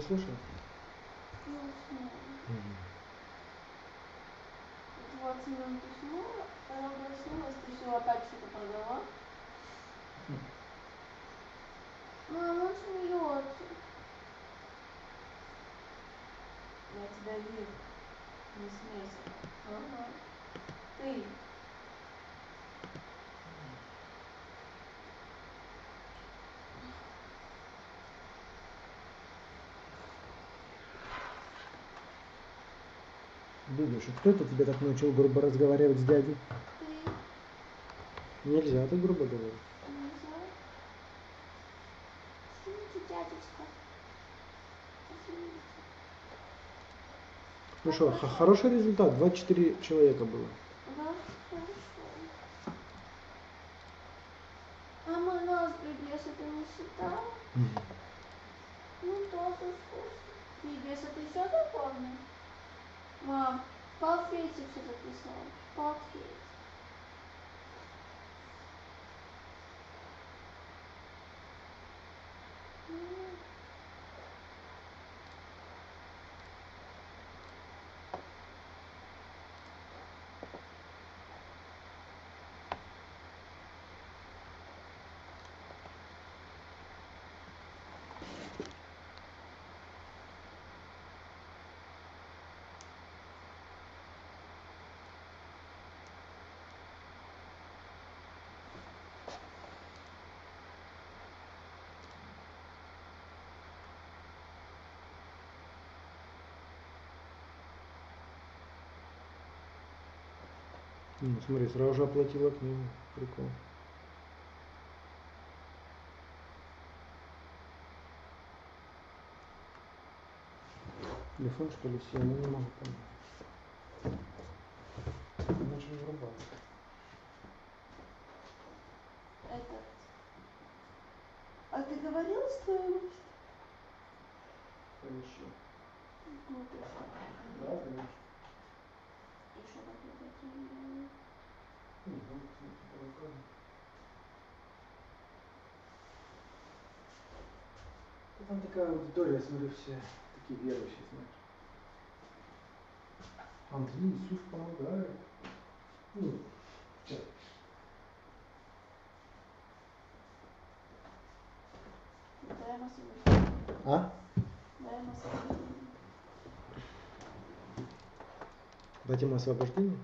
A: Не слышал?
B: Ну, снова. 20 минут уснула, когда проснулась, ты все опять что-то продала. Мама, он смеется. Я тебя вижу. Не смейся. Ага. Ты.
A: Дудюша, кто это тебя так научил грубо разговаривать с дядей?
B: Ты.
A: Нельзя так грубо говорить. Ну что, хороший результат. 24 человека было.
B: Да, хорошо. А мой нос прибьес, это не считал? Ну, тоже вкусно. Прибьес, ты все запомнил? Мам, по алфавите все записала. По алфавите. М.
A: Ну, смотри, сразу же оплатила книгу. Прикол. Телефон что ли сел? Ну, не могу понять. Начал врубаться.
B: Этот. А ты говорил стоимость?
A: Конечно.
B: Ну, ты что?
A: Да, конечно.
B: И что какой-то тренировал?
A: Не, ну, смотри, по рукам. Там такая аудитория, смотрю, все такие верующие, знаешь. Андрей, Иисус помогает. Ну,
B: массаж.
A: А? Дать ему освобождение?